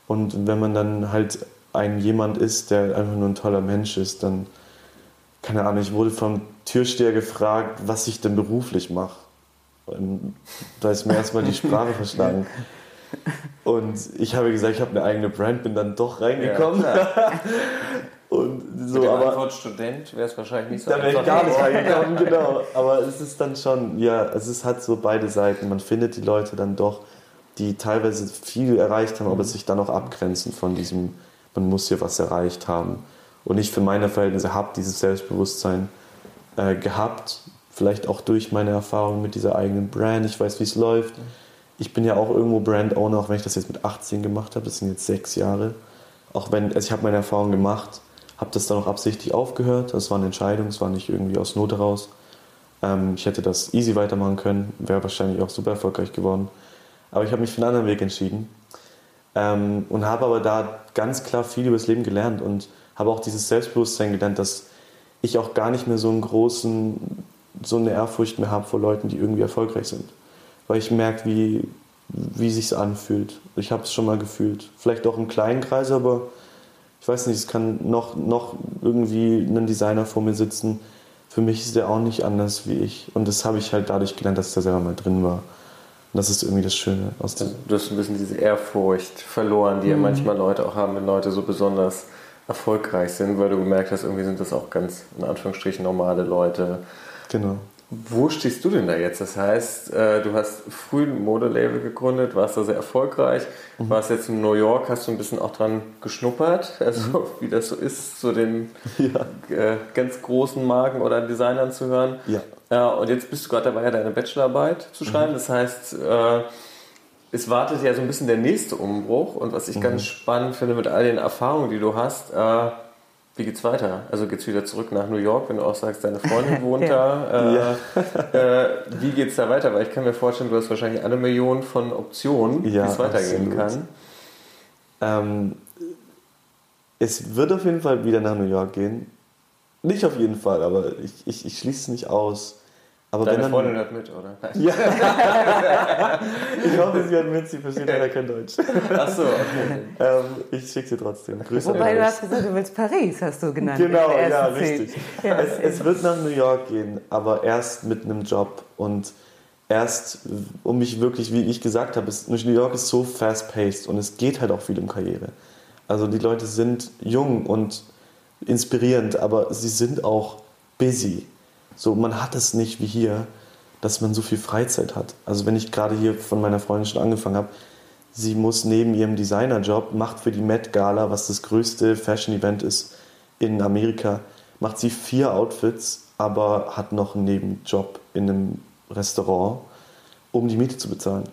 Und wenn man dann halt ein jemand ist, der einfach nur ein toller Mensch ist, dann, keine Ahnung, ich wurde vom Türsteher gefragt, was ich denn beruflich mache. Und da ist mir erstmal die Sprache (laughs) verschlagen. Und ich habe gesagt, ich habe eine eigene Brand, bin dann doch reingekommen. Ja, (laughs) und so, Mit aber Antwort Student wäre es wahrscheinlich nicht so. Da wäre ich gar nicht (laughs) reingekommen, genau. Aber es ist dann schon, ja, es ist, hat so beide Seiten. Man findet die Leute dann doch, die teilweise viel erreicht haben, aber sich dann auch abgrenzen von diesem, man muss hier was erreicht haben. Und ich für meine Verhältnisse habe dieses Selbstbewusstsein äh, gehabt, vielleicht auch durch meine Erfahrung mit dieser eigenen Brand. Ich weiß, wie es läuft. Ich bin ja auch irgendwo Brand Owner, auch wenn ich das jetzt mit 18 gemacht habe. Das sind jetzt sechs Jahre. Auch wenn, also ich habe meine Erfahrung gemacht, habe das dann auch absichtlich aufgehört. Das war eine Entscheidung, es war nicht irgendwie aus Not heraus. Ähm, ich hätte das easy weitermachen können, wäre wahrscheinlich auch super erfolgreich geworden. Aber ich habe mich für einen anderen Weg entschieden ähm, und habe aber da ganz klar viel über das Leben gelernt und habe auch dieses Selbstbewusstsein gelernt, dass ich auch gar nicht mehr so einen großen, so eine Ehrfurcht mehr habe vor Leuten, die irgendwie erfolgreich sind weil ich merke, wie, wie sich anfühlt. Ich habe es schon mal gefühlt. Vielleicht auch im kleinen Kreis, aber ich weiß nicht, es kann noch, noch irgendwie ein Designer vor mir sitzen. Für mich ist der auch nicht anders wie ich. Und das habe ich halt dadurch gelernt, dass ich da selber mal drin war. Und das ist irgendwie das Schöne. Aus also, du hast ein bisschen diese Ehrfurcht verloren, die mhm. ja manchmal Leute auch haben, wenn Leute so besonders erfolgreich sind, weil du gemerkt hast, irgendwie sind das auch ganz, in Anführungsstrichen, normale Leute. Genau. Wo stehst du denn da jetzt? Das heißt, äh, du hast früh ein Modelabel gegründet, warst da sehr erfolgreich, mhm. warst jetzt in New York, hast du ein bisschen auch dran geschnuppert, also mhm. (laughs) wie das so ist, zu den (laughs) ja. Äh, ganz großen Marken oder Designern zu hören. Ja. Und jetzt bist du gerade dabei, deine Bachelorarbeit zu schreiben. Mhm. Das heißt, äh, es wartet ja so ein bisschen der nächste Umbruch. Und was ich mhm. ganz spannend finde mit all den Erfahrungen, die du hast, Wie geht's weiter? Also geht's wieder zurück nach New York, wenn du auch sagst, deine Freundin (laughs) wohnt da. Äh, (laughs) äh, wie geht's da weiter? Weil ich kann mir vorstellen, du hast wahrscheinlich eine Million von Optionen, Ja, wie es weitergehen absolut. kann. Ähm, es wird auf jeden Fall wieder nach New York gehen. Nicht auf jeden Fall, aber ich, ich, ich schließe es nicht aus. Aber Deine wenn dann, Freundin hört mit, oder? (laughs) Ja. (laughs) ich hoffe, sie hat mit, sie versteht leider kein Deutsch. Achso, okay. (laughs) Ähm, ich schicke sie trotzdem. Grüße Wobei an du hast gesagt, du willst Paris, hast du genannt. Genau, in der ja, ersten Szene. richtig. Ja, Es, es wird nach New York gehen, aber erst mit einem Job und erst, um mich wirklich, wie ich gesagt habe, es, New York ist so fast-paced und es geht halt auch viel um Karriere. Also die Leute sind jung und inspirierend, aber sie sind auch busy. So, man hat es nicht wie hier, dass man so viel Freizeit hat. Also wenn ich gerade hier von meiner Freundin schon angefangen habe, sie muss neben ihrem Designerjob, macht für die Met Gala, was das größte Fashion-Event ist in Amerika, macht sie vier Outfits, aber hat noch einen Nebenjob in einem Restaurant, um die Miete zu bezahlen.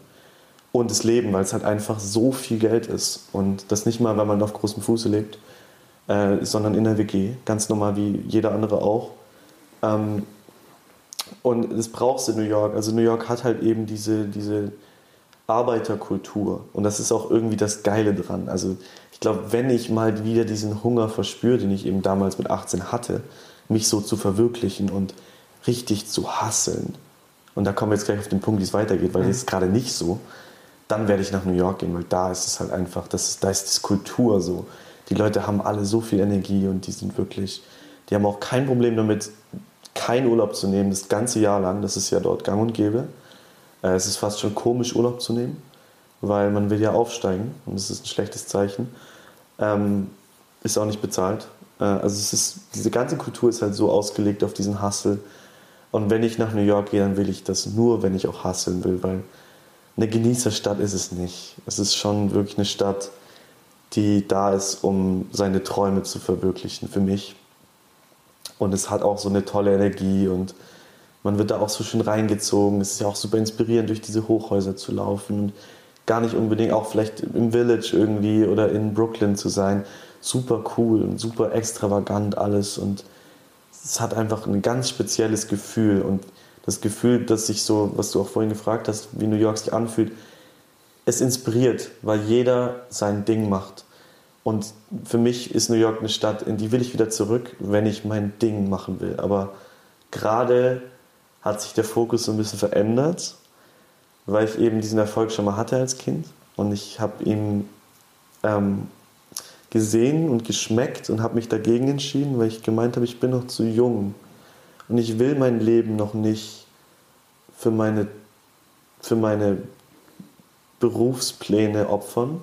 Und das Leben, weil es halt einfach so viel Geld ist. Und das nicht mal, weil man auf großem Fuße lebt, äh, sondern in der WG, ganz normal wie jeder andere auch. Ähm, und das brauchst du in New York. Also New York hat halt eben diese, diese Arbeiterkultur. Und das ist auch irgendwie das Geile dran. Also ich glaube, wenn ich mal wieder diesen Hunger verspüre, den ich eben damals mit 18 hatte, mich so zu verwirklichen und richtig zu hasseln. Und da kommen wir jetzt gleich auf den Punkt, wie es weitergeht, weil das ist gerade nicht so. Dann werde ich nach New York gehen, weil da ist es halt einfach, das ist, da ist die Kultur so. Die Leute haben alle so viel Energie und die sind wirklich, die haben auch kein Problem damit, keinen Urlaub zu nehmen, das ganze Jahr lang. Das ist ja dort gang und gäbe. Äh, Es ist fast schon komisch, Urlaub zu nehmen, weil man will ja aufsteigen und das ist ein schlechtes Zeichen. Ähm, ist auch nicht bezahlt. Äh, also ist, diese ganze Kultur ist halt so ausgelegt auf diesen Hustle. Und wenn ich nach New York gehe, dann will ich das nur, wenn ich auch hustlen will, weil eine Genießerstadt ist es nicht. Es ist schon wirklich eine Stadt, die da ist, um seine Träume zu verwirklichen, für mich. Und es hat auch so eine tolle Energie und man wird da auch so schön reingezogen. Es ist ja auch super inspirierend, durch diese Hochhäuser zu laufen und gar nicht unbedingt auch vielleicht im Village irgendwie oder in Brooklyn zu sein. Super cool und super extravagant alles und es hat einfach ein ganz spezielles Gefühl und das Gefühl, dass sich so, was du auch vorhin gefragt hast, wie New York sich anfühlt, es inspiriert, weil jeder sein Ding macht. Und für mich ist New York eine Stadt, in die will ich wieder zurück, wenn ich mein Ding machen will. Aber gerade hat sich der Fokus so ein bisschen verändert, weil ich eben diesen Erfolg schon mal hatte als Kind. Und ich habe ihn ähm, gesehen und geschmeckt und habe mich dagegen entschieden, weil ich gemeint habe, ich bin noch zu jung. Und ich will mein Leben noch nicht für meine, für meine Berufspläne opfern.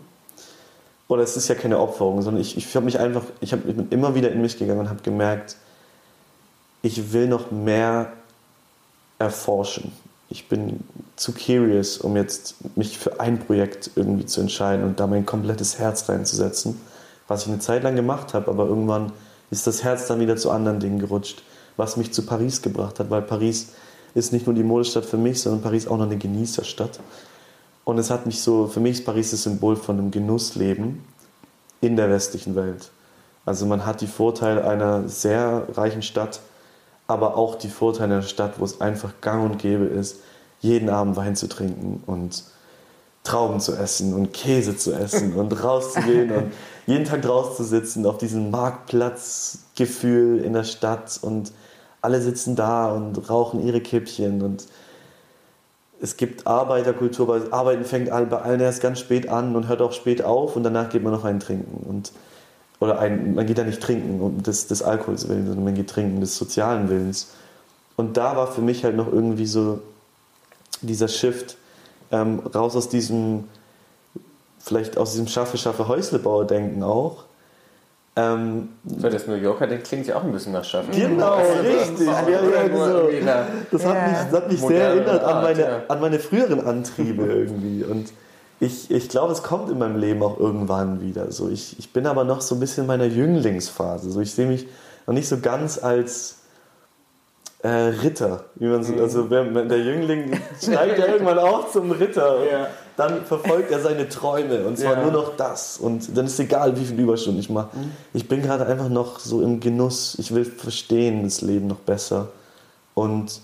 Oder es ist ja keine Opferung, sondern ich, ich habe mich einfach, ich, hab, ich bin immer wieder in mich gegangen und habe gemerkt, ich will noch mehr erforschen. Ich bin zu curious, um jetzt mich für ein Projekt irgendwie zu entscheiden und da mein komplettes Herz reinzusetzen, was ich eine Zeit lang gemacht habe, aber irgendwann ist das Herz dann wieder zu anderen Dingen gerutscht, was mich zu Paris gebracht hat, weil Paris ist nicht nur die Modestadt für mich, sondern Paris auch noch eine Genießerstadt. Und es hat mich so, für mich ist Paris das Symbol von einem Genussleben in der westlichen Welt. Also man hat die Vorteile einer sehr reichen Stadt, aber auch die Vorteile einer Stadt, wo es einfach gang und gäbe ist, jeden Abend Wein zu trinken und Trauben zu essen und Käse zu essen und (laughs) rauszugehen und jeden Tag draußen zu sitzen auf diesem Marktplatzgefühl in der Stadt und alle sitzen da und rauchen ihre Kippchen und es gibt Arbeiterkultur, aber Arbeiten fängt bei allen erst ganz spät an und hört auch spät auf und danach geht man noch einen trinken. Und, oder ein, man geht da nicht trinken um des, des Alkohols willen, sondern man geht trinken des sozialen Willens. Und da war für mich halt noch irgendwie so dieser Shift ähm, raus aus diesem, vielleicht aus diesem Schaffe, Schaffe, Häuslebauer-Denken auch. Ähm, Weil das New Yorker, den klingt ja auch ein bisschen nach Schaffen. Genau, Also, richtig. das Ja, so. eine- Das hat mich, das hat mich sehr erinnert an Art, meine, ja. an meine früheren Antriebe (laughs) irgendwie. Und ich, ich glaube, es kommt in meinem Leben auch irgendwann wieder. So, ich, ich bin aber noch so ein bisschen in meiner Jünglingsphase. So, ich sehe mich noch nicht so ganz als äh, Ritter. Wie man so, mhm. also wenn, der Jüngling steigt ja irgendwann auch zum Ritter. Ja. Dann verfolgt er seine Träume und zwar ja. nur noch das. Und dann ist egal, wie viele Überstunden ich mache. Mhm. Ich bin gerade einfach noch so im Genuss. Ich will verstehen das Leben noch besser und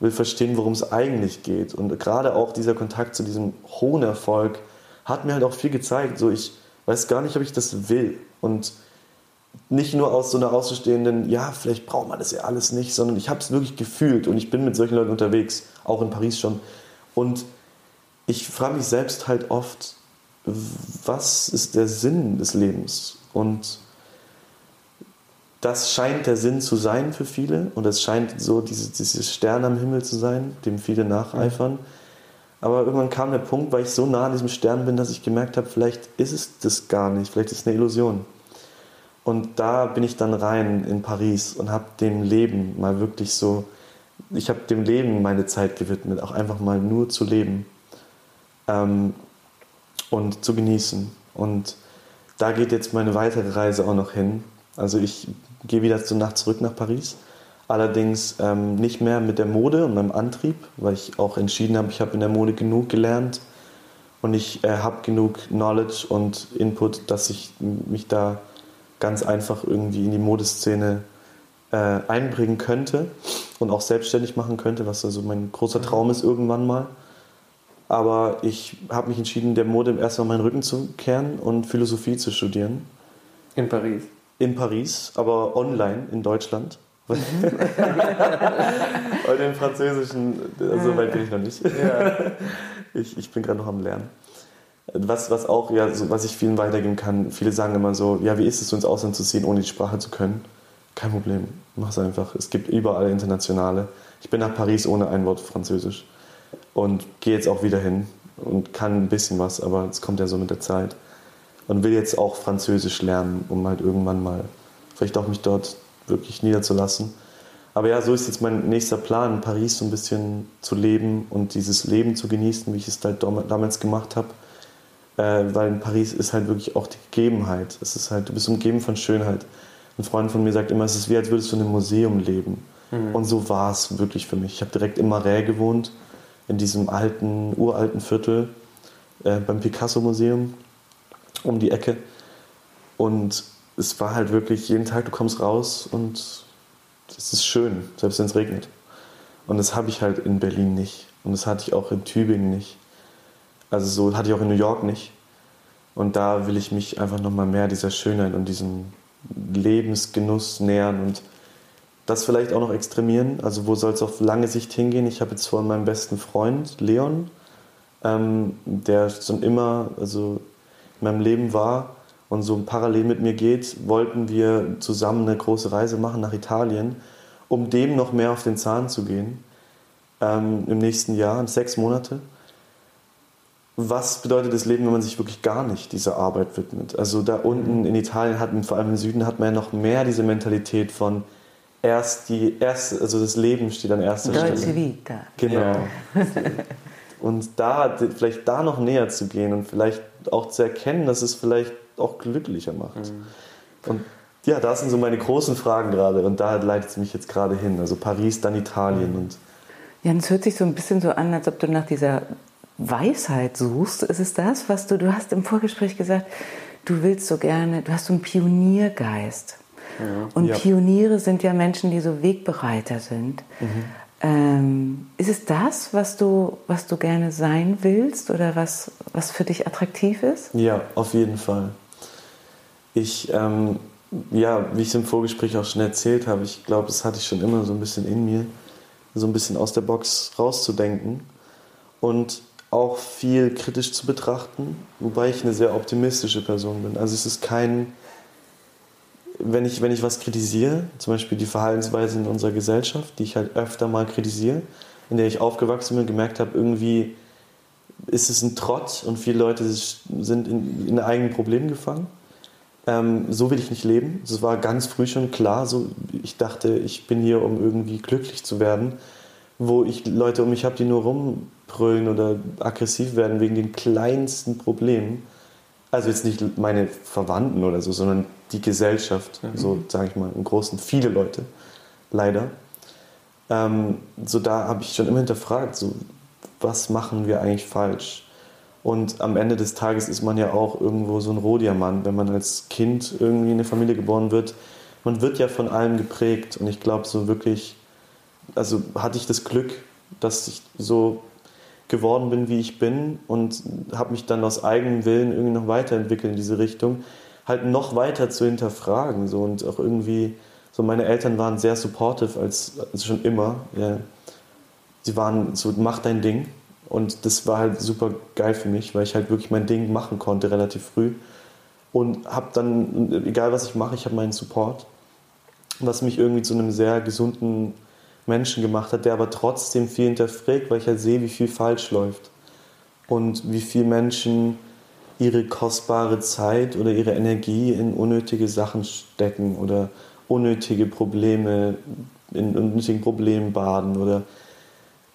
will verstehen, worum es eigentlich geht. Und gerade auch dieser Kontakt zu diesem hohen Erfolg hat mir halt auch viel gezeigt. So ich weiß gar nicht, ob ich das will. Und nicht nur aus so einer außenstehenden, ja, vielleicht braucht man das ja alles nicht, sondern ich habe es wirklich gefühlt und ich bin mit solchen Leuten unterwegs, auch in Paris schon. Und ich frage mich selbst halt oft, was ist der Sinn des Lebens? Und das scheint der Sinn zu sein für viele und es scheint so dieses, dieses Stern am Himmel zu sein, dem viele nacheifern. Aber irgendwann kam der Punkt, weil ich so nah an diesem Stern bin, dass ich gemerkt habe, vielleicht ist es das gar nicht, vielleicht ist es eine Illusion. Und da bin ich dann rein in Paris und habe dem Leben mal wirklich so, ich habe dem Leben meine Zeit gewidmet, auch einfach mal nur zu leben ähm, und zu genießen. Und da geht jetzt meine weitere Reise auch noch hin. Also ich gehe wieder zur Nacht zurück nach Paris. Allerdings ähm, nicht mehr mit der Mode und meinem Antrieb, weil ich auch entschieden habe, ich habe in der Mode genug gelernt und ich äh, habe genug Knowledge und Input, dass ich mich da ganz einfach irgendwie in die Modeszene äh, einbringen könnte und auch selbstständig machen könnte, was also mein großer mhm. Traum ist irgendwann mal. Aber ich habe mich entschieden, der Mode erstmal meinen Rücken zu kehren und Philosophie zu studieren. In Paris? In Paris, aber online in Deutschland. Mhm. (laughs) Weil den französischen, so weit bin ich noch nicht. Ja. (laughs) Ich, ich bin gerade noch am Lernen. Was, was auch, ja, so, was ich vielen weitergeben kann, viele sagen immer so, ja, wie ist es, ins Ausland zu ziehen, ohne die Sprache zu können? Kein Problem, mach es einfach. Es gibt überall internationale. Ich bin nach Paris ohne ein Wort Französisch und gehe jetzt auch wieder hin und kann ein bisschen was, aber es kommt ja so mit der Zeit. Und will jetzt auch Französisch lernen, um halt irgendwann mal vielleicht auch mich dort wirklich niederzulassen. Aber ja, so ist jetzt mein nächster Plan, Paris so ein bisschen zu leben und dieses Leben zu genießen, wie ich es halt damals gemacht habe äh, weil in Paris ist halt wirklich auch die Gegebenheit. Es ist halt, du bist umgeben von Schönheit. Ein Freund von mir sagt immer, es ist wie, als würdest du in einem Museum leben. Mhm. Und so war es wirklich für mich. Ich habe direkt in Marais gewohnt, in diesem alten, uralten Viertel äh, beim Picasso-Museum um die Ecke. Und es war halt wirklich jeden Tag, du kommst raus und es ist schön, selbst wenn es regnet. Und das habe ich halt in Berlin nicht. Und das hatte ich auch in Tübingen nicht. Also so hatte ich auch in New York nicht. Und da will ich mich einfach nochmal mehr dieser Schönheit und diesem Lebensgenuss nähern und das vielleicht auch noch extremieren. Also wo soll es auf lange Sicht hingehen? Ich habe jetzt vor meinem besten Freund Leon, ähm, der schon immer also in meinem Leben war und so parallel mit mir geht, wollten wir zusammen eine große Reise machen nach Italien, um dem noch mehr auf den Zahn zu gehen ähm, im nächsten Jahr, sechs Monate was bedeutet das Leben, wenn man sich wirklich gar nicht dieser Arbeit widmet? Also da unten in Italien hat man, vor allem im Süden, hat man ja noch mehr diese Mentalität von erst die erste, also das Leben steht an erster Dolce Stelle. Vita. Genau. Ja. (laughs) Und da vielleicht da noch näher zu gehen und vielleicht auch zu erkennen, dass es vielleicht auch glücklicher macht. Mhm. Und ja, das sind so meine großen Fragen gerade und da leitet es mich jetzt gerade hin. Also Paris, dann Italien und ja, es hört sich so ein bisschen so an, als ob du nach dieser Weisheit suchst, ist es das, was du, du hast im Vorgespräch gesagt, du willst so gerne, du hast so einen Pioniergeist. Ja. Und ja. Pioniere sind ja Menschen, die so Wegbereiter sind. Mhm. Ähm, ist es das, was du, was du gerne sein willst oder was, was für dich attraktiv ist? Ja, auf jeden Fall. Ich, ähm, ja, wie ich es im Vorgespräch auch schon erzählt habe, ich glaube, das hatte ich schon immer so ein bisschen in mir, so ein bisschen aus der Box rauszudenken. Und auch viel kritisch zu betrachten, wobei ich eine sehr optimistische Person bin. Also es ist kein, wenn ich, wenn ich was kritisiere, zum Beispiel die Verhaltensweise in unserer Gesellschaft, die ich halt öfter mal kritisiere, in der ich aufgewachsen bin, gemerkt habe, irgendwie ist es ein Trott und viele Leute sind in, in eigenen Problemen gefangen. Ähm, so will ich nicht leben. Das war ganz früh schon klar. So, ich dachte, ich bin hier, um irgendwie glücklich zu werden wo ich Leute um mich habe, die nur rumbrüllen oder aggressiv werden wegen den kleinsten Problemen. Also jetzt nicht meine Verwandten oder so, sondern die Gesellschaft, mhm. so sage ich mal, im Großen, viele Leute, leider. ähm, so da habe ich schon immer hinterfragt, so, was machen wir eigentlich falsch? Und am Ende des Tages ist man ja auch irgendwo so ein Rohdiamant, wenn man als Kind irgendwie in eine Familie geboren wird. Man wird ja von allem geprägt und ich glaube so wirklich, also hatte ich das Glück, dass ich so geworden bin, wie ich bin und habe mich dann aus eigenem Willen irgendwie noch weiterentwickelt in diese Richtung, halt noch weiter zu hinterfragen so und auch irgendwie so meine Eltern waren sehr supportive als, als schon immer. Ja. Sie waren so mach dein Ding und das war halt super geil für mich, weil ich halt wirklich mein Ding machen konnte relativ früh und habe dann egal was ich mache, ich habe meinen Support, was mich irgendwie zu einem sehr gesunden Menschen gemacht hat, der aber trotzdem viel hinterfragt, weil ich halt sehe, wie viel falsch läuft und wie viele Menschen ihre kostbare Zeit oder ihre Energie in unnötige Sachen stecken oder unnötige Probleme, in unnötigen Problemen baden oder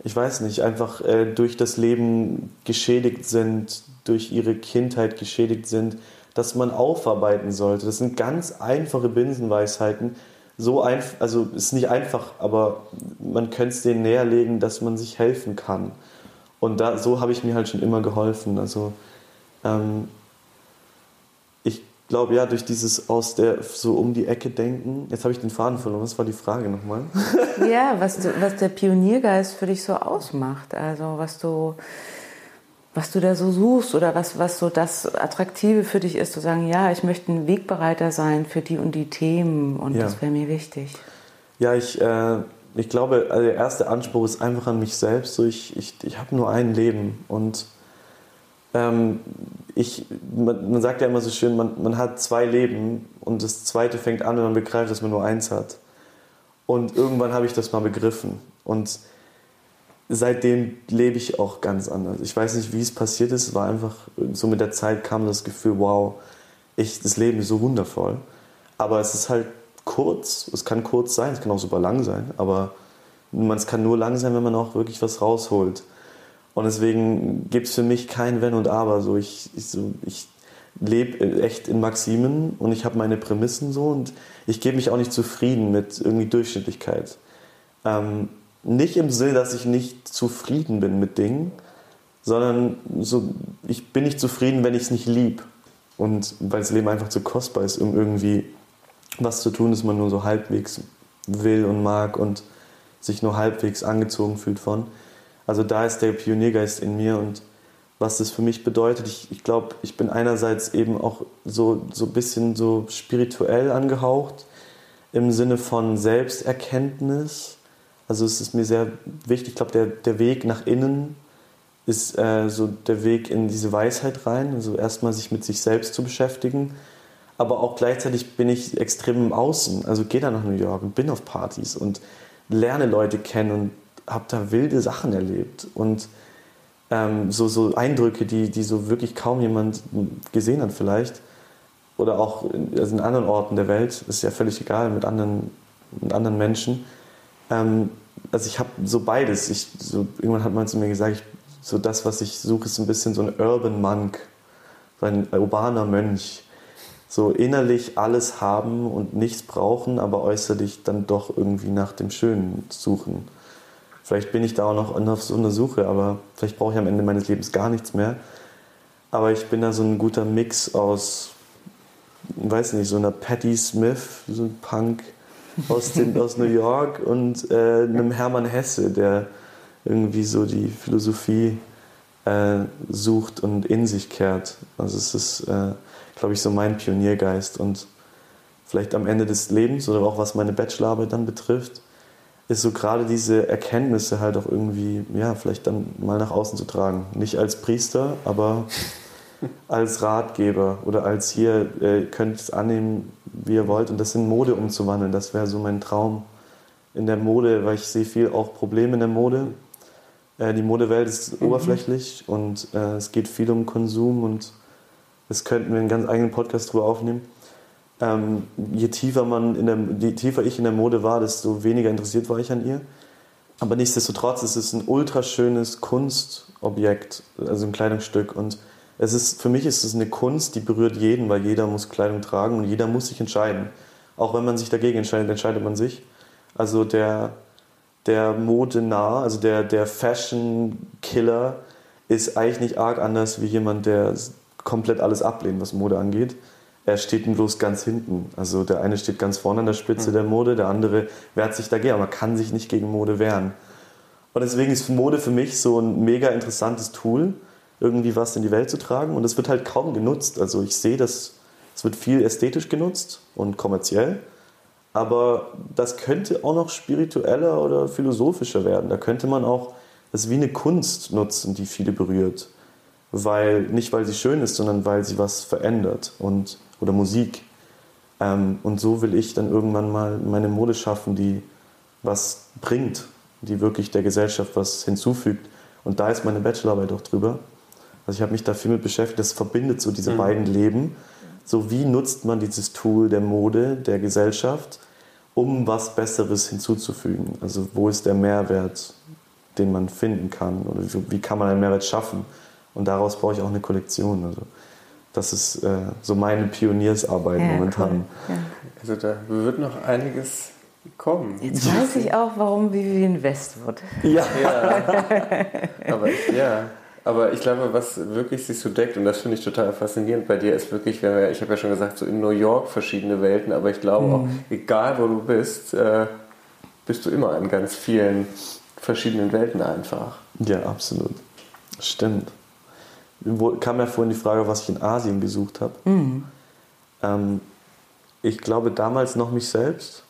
ich weiß nicht, einfach äh, durch das Leben geschädigt sind, durch ihre Kindheit geschädigt sind, dass man aufarbeiten sollte. Das sind ganz einfache Binsenweisheiten, so einfach, also ist nicht einfach, aber man könnte es denen näherlegen, dass man sich helfen kann. Und da, so habe ich mir halt schon immer geholfen. Also ähm, ich glaube ja, durch dieses aus der so um die Ecke denken. Jetzt habe ich den Faden verloren. Was war die Frage nochmal? (laughs) Ja, was, was der Pioniergeist für dich so ausmacht. Also was du was du da so suchst oder was, was so das Attraktive für dich ist, zu sagen, ja, ich möchte ein Wegbereiter sein für die und die Themen und ja. das wäre mir wichtig. Ja, ich, äh, ich glaube, also der erste Anspruch ist einfach an mich selbst. So ich ich, ich habe nur ein Leben und ähm, ich, man, man, sagt ja immer so schön, man, man hat zwei Leben und das zweite fängt an, wenn man begreift, dass man nur eins hat. Und irgendwann habe ich das mal begriffen. Und seitdem lebe ich auch ganz anders. Ich weiß nicht, wie es passiert ist. Es war einfach, so mit der Zeit kam das Gefühl, wow, ich, das Leben ist so wundervoll. Aber es ist halt kurz. Es kann kurz sein, es kann auch super lang sein. Aber man, es kann nur lang sein, wenn man auch wirklich was rausholt. Und deswegen gibt es für mich kein Wenn und Aber. So, ich, ich, so, ich lebe echt in Maximen und ich habe meine Prämissen so und ich gebe mich auch nicht zufrieden mit irgendwie Durchschnittlichkeit. Ähm, nicht im Sinne, dass ich nicht zufrieden bin mit Dingen, sondern so, ich bin nicht zufrieden, wenn ich es nicht lieb. Und weil das Leben einfach zu kostbar ist, um irgendwie was zu tun, das man nur so halbwegs will und mag und sich nur halbwegs angezogen fühlt von. Also da ist der Pioniergeist in mir und was das für mich bedeutet, ich, ich glaube, ich bin einerseits eben auch so, so ein bisschen so spirituell angehaucht, im Sinne von Selbsterkenntnis also es ist mir sehr wichtig, ich glaube, der, der Weg nach innen ist äh, so der Weg in diese Weisheit rein, also erstmal sich mit sich selbst zu beschäftigen. Aber auch gleichzeitig bin ich extrem im Außen. Also gehe da nach New York und bin auf Partys und lerne Leute kennen und habe da wilde Sachen erlebt. Und ähm, so, so Eindrücke, die, die so wirklich kaum jemand gesehen hat vielleicht. Oder auch in, also in anderen Orten der Welt, ist ja völlig egal, mit anderen, mit anderen Menschen ähm, also ich habe so beides. Ich, so, irgendwann hat man zu mir gesagt, ich, so das, was ich suche, ist ein bisschen so ein Urban Monk, so ein urbaner Mönch. So innerlich alles haben und nichts brauchen, aber äußerlich dann doch irgendwie nach dem Schönen suchen. Vielleicht bin ich da auch noch auf so einer Suche, aber vielleicht brauche ich am Ende meines Lebens gar nichts mehr. Aber ich bin da so ein guter Mix aus, weiß nicht, so einer Patti Smith, so ein Punk, aus, den, aus New York und äh, einem Hermann Hesse, der irgendwie so die Philosophie äh, sucht und in sich kehrt. Also es ist, äh, glaube ich, so mein Pioniergeist und vielleicht am Ende des Lebens oder auch was meine Bachelorarbeit dann betrifft, ist so gerade diese Erkenntnisse halt auch irgendwie, ja, vielleicht dann mal nach außen zu tragen. Nicht als Priester, aber (laughs) als Ratgeber oder als hier, äh, könnt es annehmen, wie ihr wollt und das in Mode umzuwandeln. Das wäre so mein Traum in der Mode, weil ich sehe viel auch Probleme in der Mode. Äh, die Modewelt ist mhm. oberflächlich und äh, es geht viel um Konsum und das könnten wir einen ganz eigenen Podcast drüber aufnehmen. Ähm, je tiefer man in der, je tiefer ich in der Mode war, desto weniger interessiert war ich an ihr. Aber nichtsdestotrotz ist es ein ultraschönes Kunstobjekt, also ein Kleidungsstück und es ist, für mich ist es eine Kunst, die berührt jeden, weil jeder muss Kleidung tragen und jeder muss sich entscheiden. Auch wenn man sich dagegen entscheidet, entscheidet man sich. Also der, der Mode nah, also der, der Fashion-Killer ist eigentlich nicht arg anders wie jemand, der komplett alles ablehnt, was Mode angeht. Er steht bloß ganz hinten. Also der eine steht ganz vorne an der Spitze mhm. der Mode, der andere wehrt sich dagegen, aber man kann sich nicht gegen Mode wehren. Und deswegen ist Mode für mich so ein mega interessantes Tool, irgendwie was in die Welt zu tragen. Und es wird halt kaum genutzt. Also ich sehe, dass es wird viel ästhetisch genutzt und kommerziell. Aber das könnte auch noch spiritueller oder philosophischer werden. Da könnte man auch das wie eine Kunst nutzen, die viele berührt. Weil, nicht weil sie schön ist, sondern weil sie was verändert und, oder Musik. Ähm, und so will ich dann irgendwann mal meine Mode schaffen, die was bringt, die wirklich der Gesellschaft was hinzufügt. Und da ist meine Bachelorarbeit auch drüber. Also ich habe mich da viel mit beschäftigt, das verbindet so diese mhm. beiden Leben. So wie nutzt man dieses Tool der Mode, der Gesellschaft, um was Besseres hinzuzufügen? Also wo ist der Mehrwert, den man finden kann? Oder wie kann man einen Mehrwert schaffen? Und daraus baue ich auch eine Kollektion. Also das ist äh, so meine Pioniersarbeit ja, momentan. Cool. Ja. Also da wird noch einiges kommen. Jetzt weiß ich auch, warum Vivian Westwood. Ja. (laughs) ja. Aber ja. Aber ich glaube, was wirklich sich so deckt, und das finde ich total faszinierend bei dir, ist wirklich, wir, ich habe ja schon gesagt, so in New York verschiedene Welten, aber ich glaube mhm. auch, egal wo du bist, äh, bist du immer in ganz vielen verschiedenen Welten einfach. Ja, absolut. Stimmt. Wo, kam ja vorhin die Frage, was ich in Asien besucht habe. Mhm. Ähm, ich glaube damals noch mich selbst.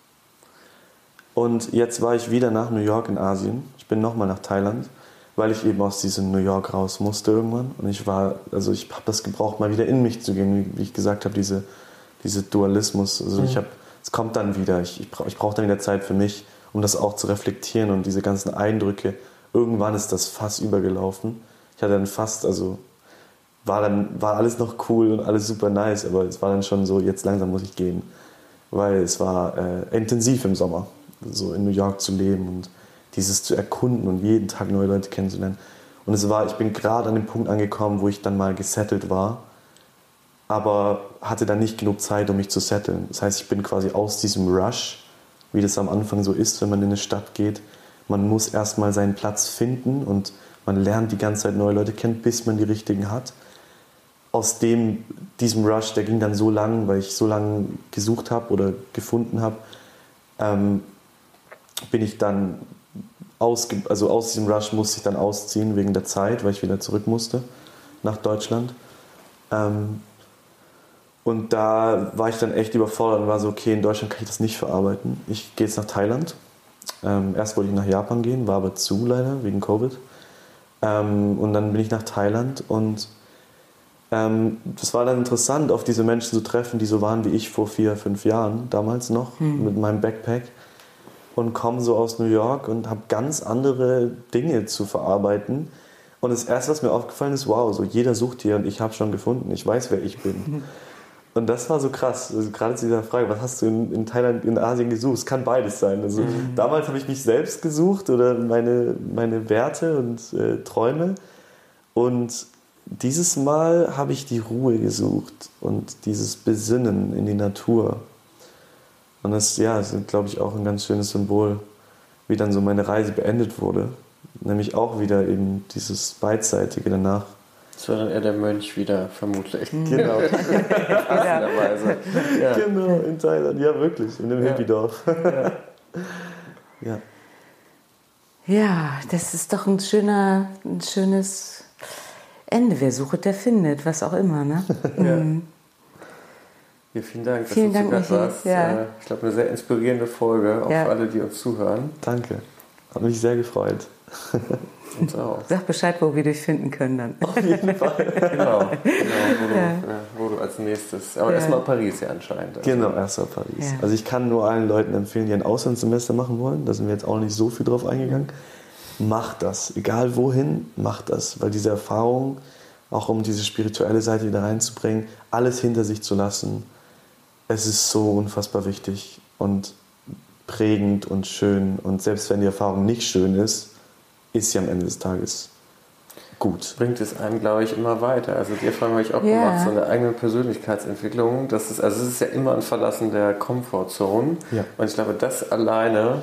Und jetzt war ich wieder nach New York in Asien. Ich bin nochmal nach Thailand weil ich eben aus diesem New York raus musste irgendwann. Und ich war, also ich habe das gebraucht, mal wieder in mich zu gehen, wie, ich gesagt habe, diese, diese Dualismus. Also mhm. ich habe, es kommt dann wieder. Ich, ich brauche brauch dann wieder Zeit für mich, um das auch zu reflektieren und diese ganzen Eindrücke. Irgendwann ist das Fass übergelaufen. Ich hatte dann fast, also war dann war alles noch cool und alles super nice, aber es war dann schon so, jetzt langsam muss ich gehen, weil es war äh, intensiv im Sommer, so in New York zu leben und dieses zu erkunden und jeden Tag neue Leute kennenzulernen. Und es war, ich bin gerade an dem Punkt angekommen, wo ich dann mal gesettelt war, aber hatte dann nicht genug Zeit, um mich zu setteln. Das heißt, ich bin quasi aus diesem Rush, wie das am Anfang so ist, wenn man in eine Stadt geht. Man muss erstmal seinen Platz finden und man lernt die ganze Zeit neue Leute kennen, bis man die richtigen hat. Aus dem, diesem Rush, der ging dann so lang, weil ich so lange gesucht habe oder gefunden habe, ähm, bin ich dann ausge also aus diesem Rush musste ich dann ausziehen wegen der Zeit, weil ich wieder zurück musste nach Deutschland. Ähm, und da war ich dann echt überfordert und war so, okay, in Deutschland kann ich das nicht verarbeiten. Ich gehe jetzt nach Thailand. Ähm, erst wollte ich nach Japan gehen, war aber zu leider wegen Covid. Ähm, und dann bin ich nach Thailand und ähm, das war dann interessant, auf diese Menschen zu treffen, die so waren wie ich vor vier, fünf Jahren damals noch hm. mit meinem Backpack und komme so aus New York und habe ganz andere Dinge zu verarbeiten. Und das Erste, was mir aufgefallen ist, wow, so jeder sucht hier und ich habe schon gefunden, ich weiß, wer ich bin. (laughs) Und das war so krass, also gerade zu dieser Frage, was hast du in, in Thailand, in Asien gesucht? Es kann beides sein. Also mhm. damals habe ich mich selbst gesucht oder meine, meine Werte und äh, Träume. Und dieses Mal habe ich die Ruhe gesucht und dieses Besinnen in die Natur. Und das ja, ist, glaube ich, auch ein ganz schönes Symbol, wie dann so meine Reise beendet wurde. Nämlich auch wieder eben dieses Beidseitige danach. Das war dann eher der Mönch wieder, vermutlich. (laughs) Genau. (laughs) Passenderweise. Ja. Genau, in Thailand. Ja, wirklich, in dem ja. Hippie-Dorf. Ja. (laughs) ja. Ja, das ist doch ein schöner, ein schönes Ende. Wer sucht, der findet, was auch immer, ne? ja. Ja, vielen Dank, vielen dass du Dank, zu warst. Ja. Äh, ich glaube, eine sehr inspirierende Folge, auch ja. für alle, die uns zuhören. Danke. Hat mich sehr gefreut. (laughs) Uns auch. Sag Bescheid, wo wir dich finden können dann. Auf jeden Fall. (laughs) genau, genau wo, ja. du, wo, du, als nächstes. Aber ja. erstmal Paris ja anscheinend. Also. Genau, erstmal Paris. Ja. Also ich kann nur allen Leuten empfehlen, die ein Auslandssemester machen wollen. Da sind wir jetzt auch nicht so viel drauf eingegangen. Macht das. Egal wohin, macht das. Weil diese Erfahrung, auch um diese spirituelle Seite wieder reinzubringen, alles hinter sich zu lassen, es ist so unfassbar wichtig und prägend und schön. Und selbst wenn die Erfahrung nicht schön ist, ist sie am Ende des Tages gut. Bringt es einem, glaube ich, immer weiter. Also die Erfahrung habe ich auch yeah. gemacht, so eine eigene Persönlichkeitsentwicklung. Das ist, also es ist ja immer ein Verlassen der Komfortzone. Ja. Und ich glaube, das alleine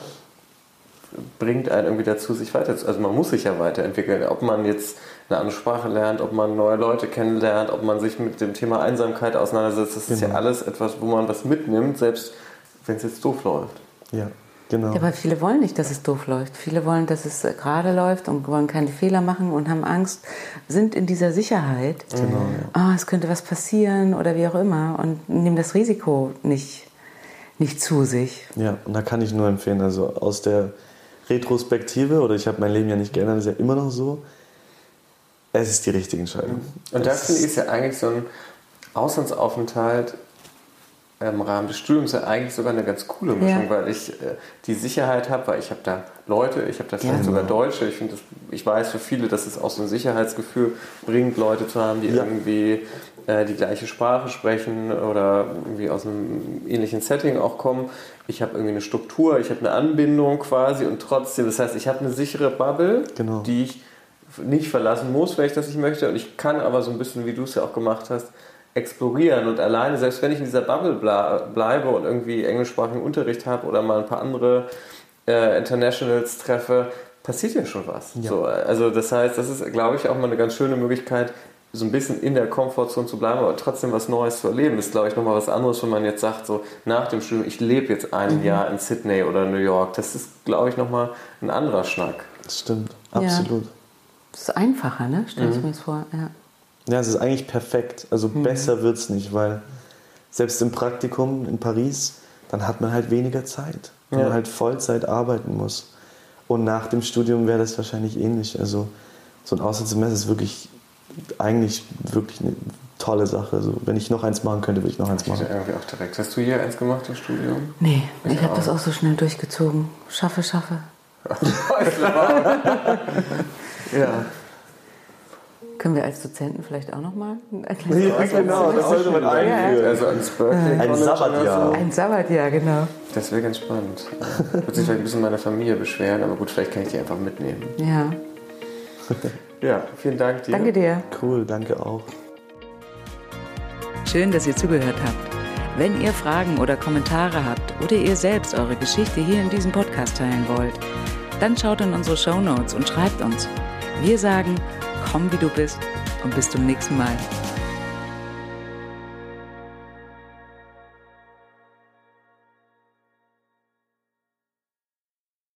bringt einen irgendwie dazu, sich weiter Also man muss sich ja weiterentwickeln. Ob man jetzt eine andere Sprache lernt, ob man neue Leute kennenlernt, ob man sich mit dem Thema Einsamkeit auseinandersetzt. Das genau. ist ja alles etwas, wo man was mitnimmt, selbst wenn es jetzt doof läuft. Ja. Genau. Ja, aber viele wollen nicht, dass es doof läuft. Viele wollen, dass es gerade läuft und wollen keine Fehler machen und haben Angst, sind in dieser Sicherheit. Genau. Ja. Oh, es könnte was passieren oder wie auch immer und nehmen das Risiko nicht, nicht zu sich. Ja, und da kann ich nur empfehlen, also aus der Retrospektive, oder ich habe mein Leben ja nicht geändert, ist ja immer noch so, es ist die richtige Entscheidung. Und das, das finde ich ist ja eigentlich so ein Auslandsaufenthalt im Rahmen des Studiums ja eigentlich sogar eine ganz coole Mischung, ja. weil ich äh, die Sicherheit habe, weil ich habe da Leute, ich habe da vielleicht ja. sogar Deutsche. Ich, das, ich weiß für viele, dass es auch so ein Sicherheitsgefühl bringt, Leute zu haben, die ja. irgendwie äh, die gleiche Sprache sprechen oder irgendwie aus einem ähnlichen Setting auch kommen. Ich habe irgendwie eine Struktur, ich habe eine Anbindung quasi und trotzdem, das heißt, ich habe eine sichere Bubble, genau. die ich nicht verlassen muss, wenn ich das nicht möchte. Und ich kann aber so ein bisschen, wie du es ja auch gemacht hast, explorieren und alleine, selbst wenn ich in dieser Bubble bleibe und irgendwie englischsprachigen Unterricht habe oder mal ein paar andere äh, Internationals treffe, passiert ja schon was. Ja. So, also das heißt, das ist, glaube ich, auch mal eine ganz schöne Möglichkeit, so ein bisschen in der Komfortzone zu bleiben, aber trotzdem was Neues zu erleben. Das ist, glaube ich, nochmal was anderes, wenn man jetzt sagt, so nach dem Studium, ich lebe jetzt ein mhm. Jahr in Sydney oder New York. Das ist, glaube ich, nochmal ein anderer Schnack. Das stimmt, absolut. Ja. Das ist einfacher, ne? Stell ich mhm. mir das vor. Ja. Ja, es ist eigentlich perfekt. Also mhm. besser wird es nicht, weil selbst im Praktikum in Paris, dann hat man halt weniger Zeit, wenn ja. man halt Vollzeit arbeiten muss. Und nach dem Studium wäre das wahrscheinlich ähnlich. Also so ein Auslandssemester ist wirklich eigentlich wirklich eine tolle Sache. Also wenn ich noch eins machen könnte, würde ich noch eins machen. Ich irgendwie auch direkt. Hast du hier eins gemacht im Studium? Nee, ich, ich habe das auch so schnell durchgezogen. Schaffe, schaffe. (laughs) ja. Können wir als Dozenten vielleicht auch nochmal ein (laughs) kleines Ja, genau, das sollte man einführen. Also ans Berkeley Ein Sabbatjahr. Ein Sabbatjahr, genau. Das wäre ganz spannend. Würde sich vielleicht ein bisschen meiner Familie beschweren, aber gut, vielleicht kann ich die einfach mitnehmen. Ja. (laughs) Ja, vielen Dank dir. Danke dir. Cool, danke auch. Schön, dass ihr zugehört habt. Wenn ihr Fragen oder Kommentare habt oder ihr selbst eure Geschichte hier in diesem Podcast teilen wollt, dann schaut in unsere Show Notes und schreibt uns. Wir sagen komm wie du bist und bis zum nächsten Mal.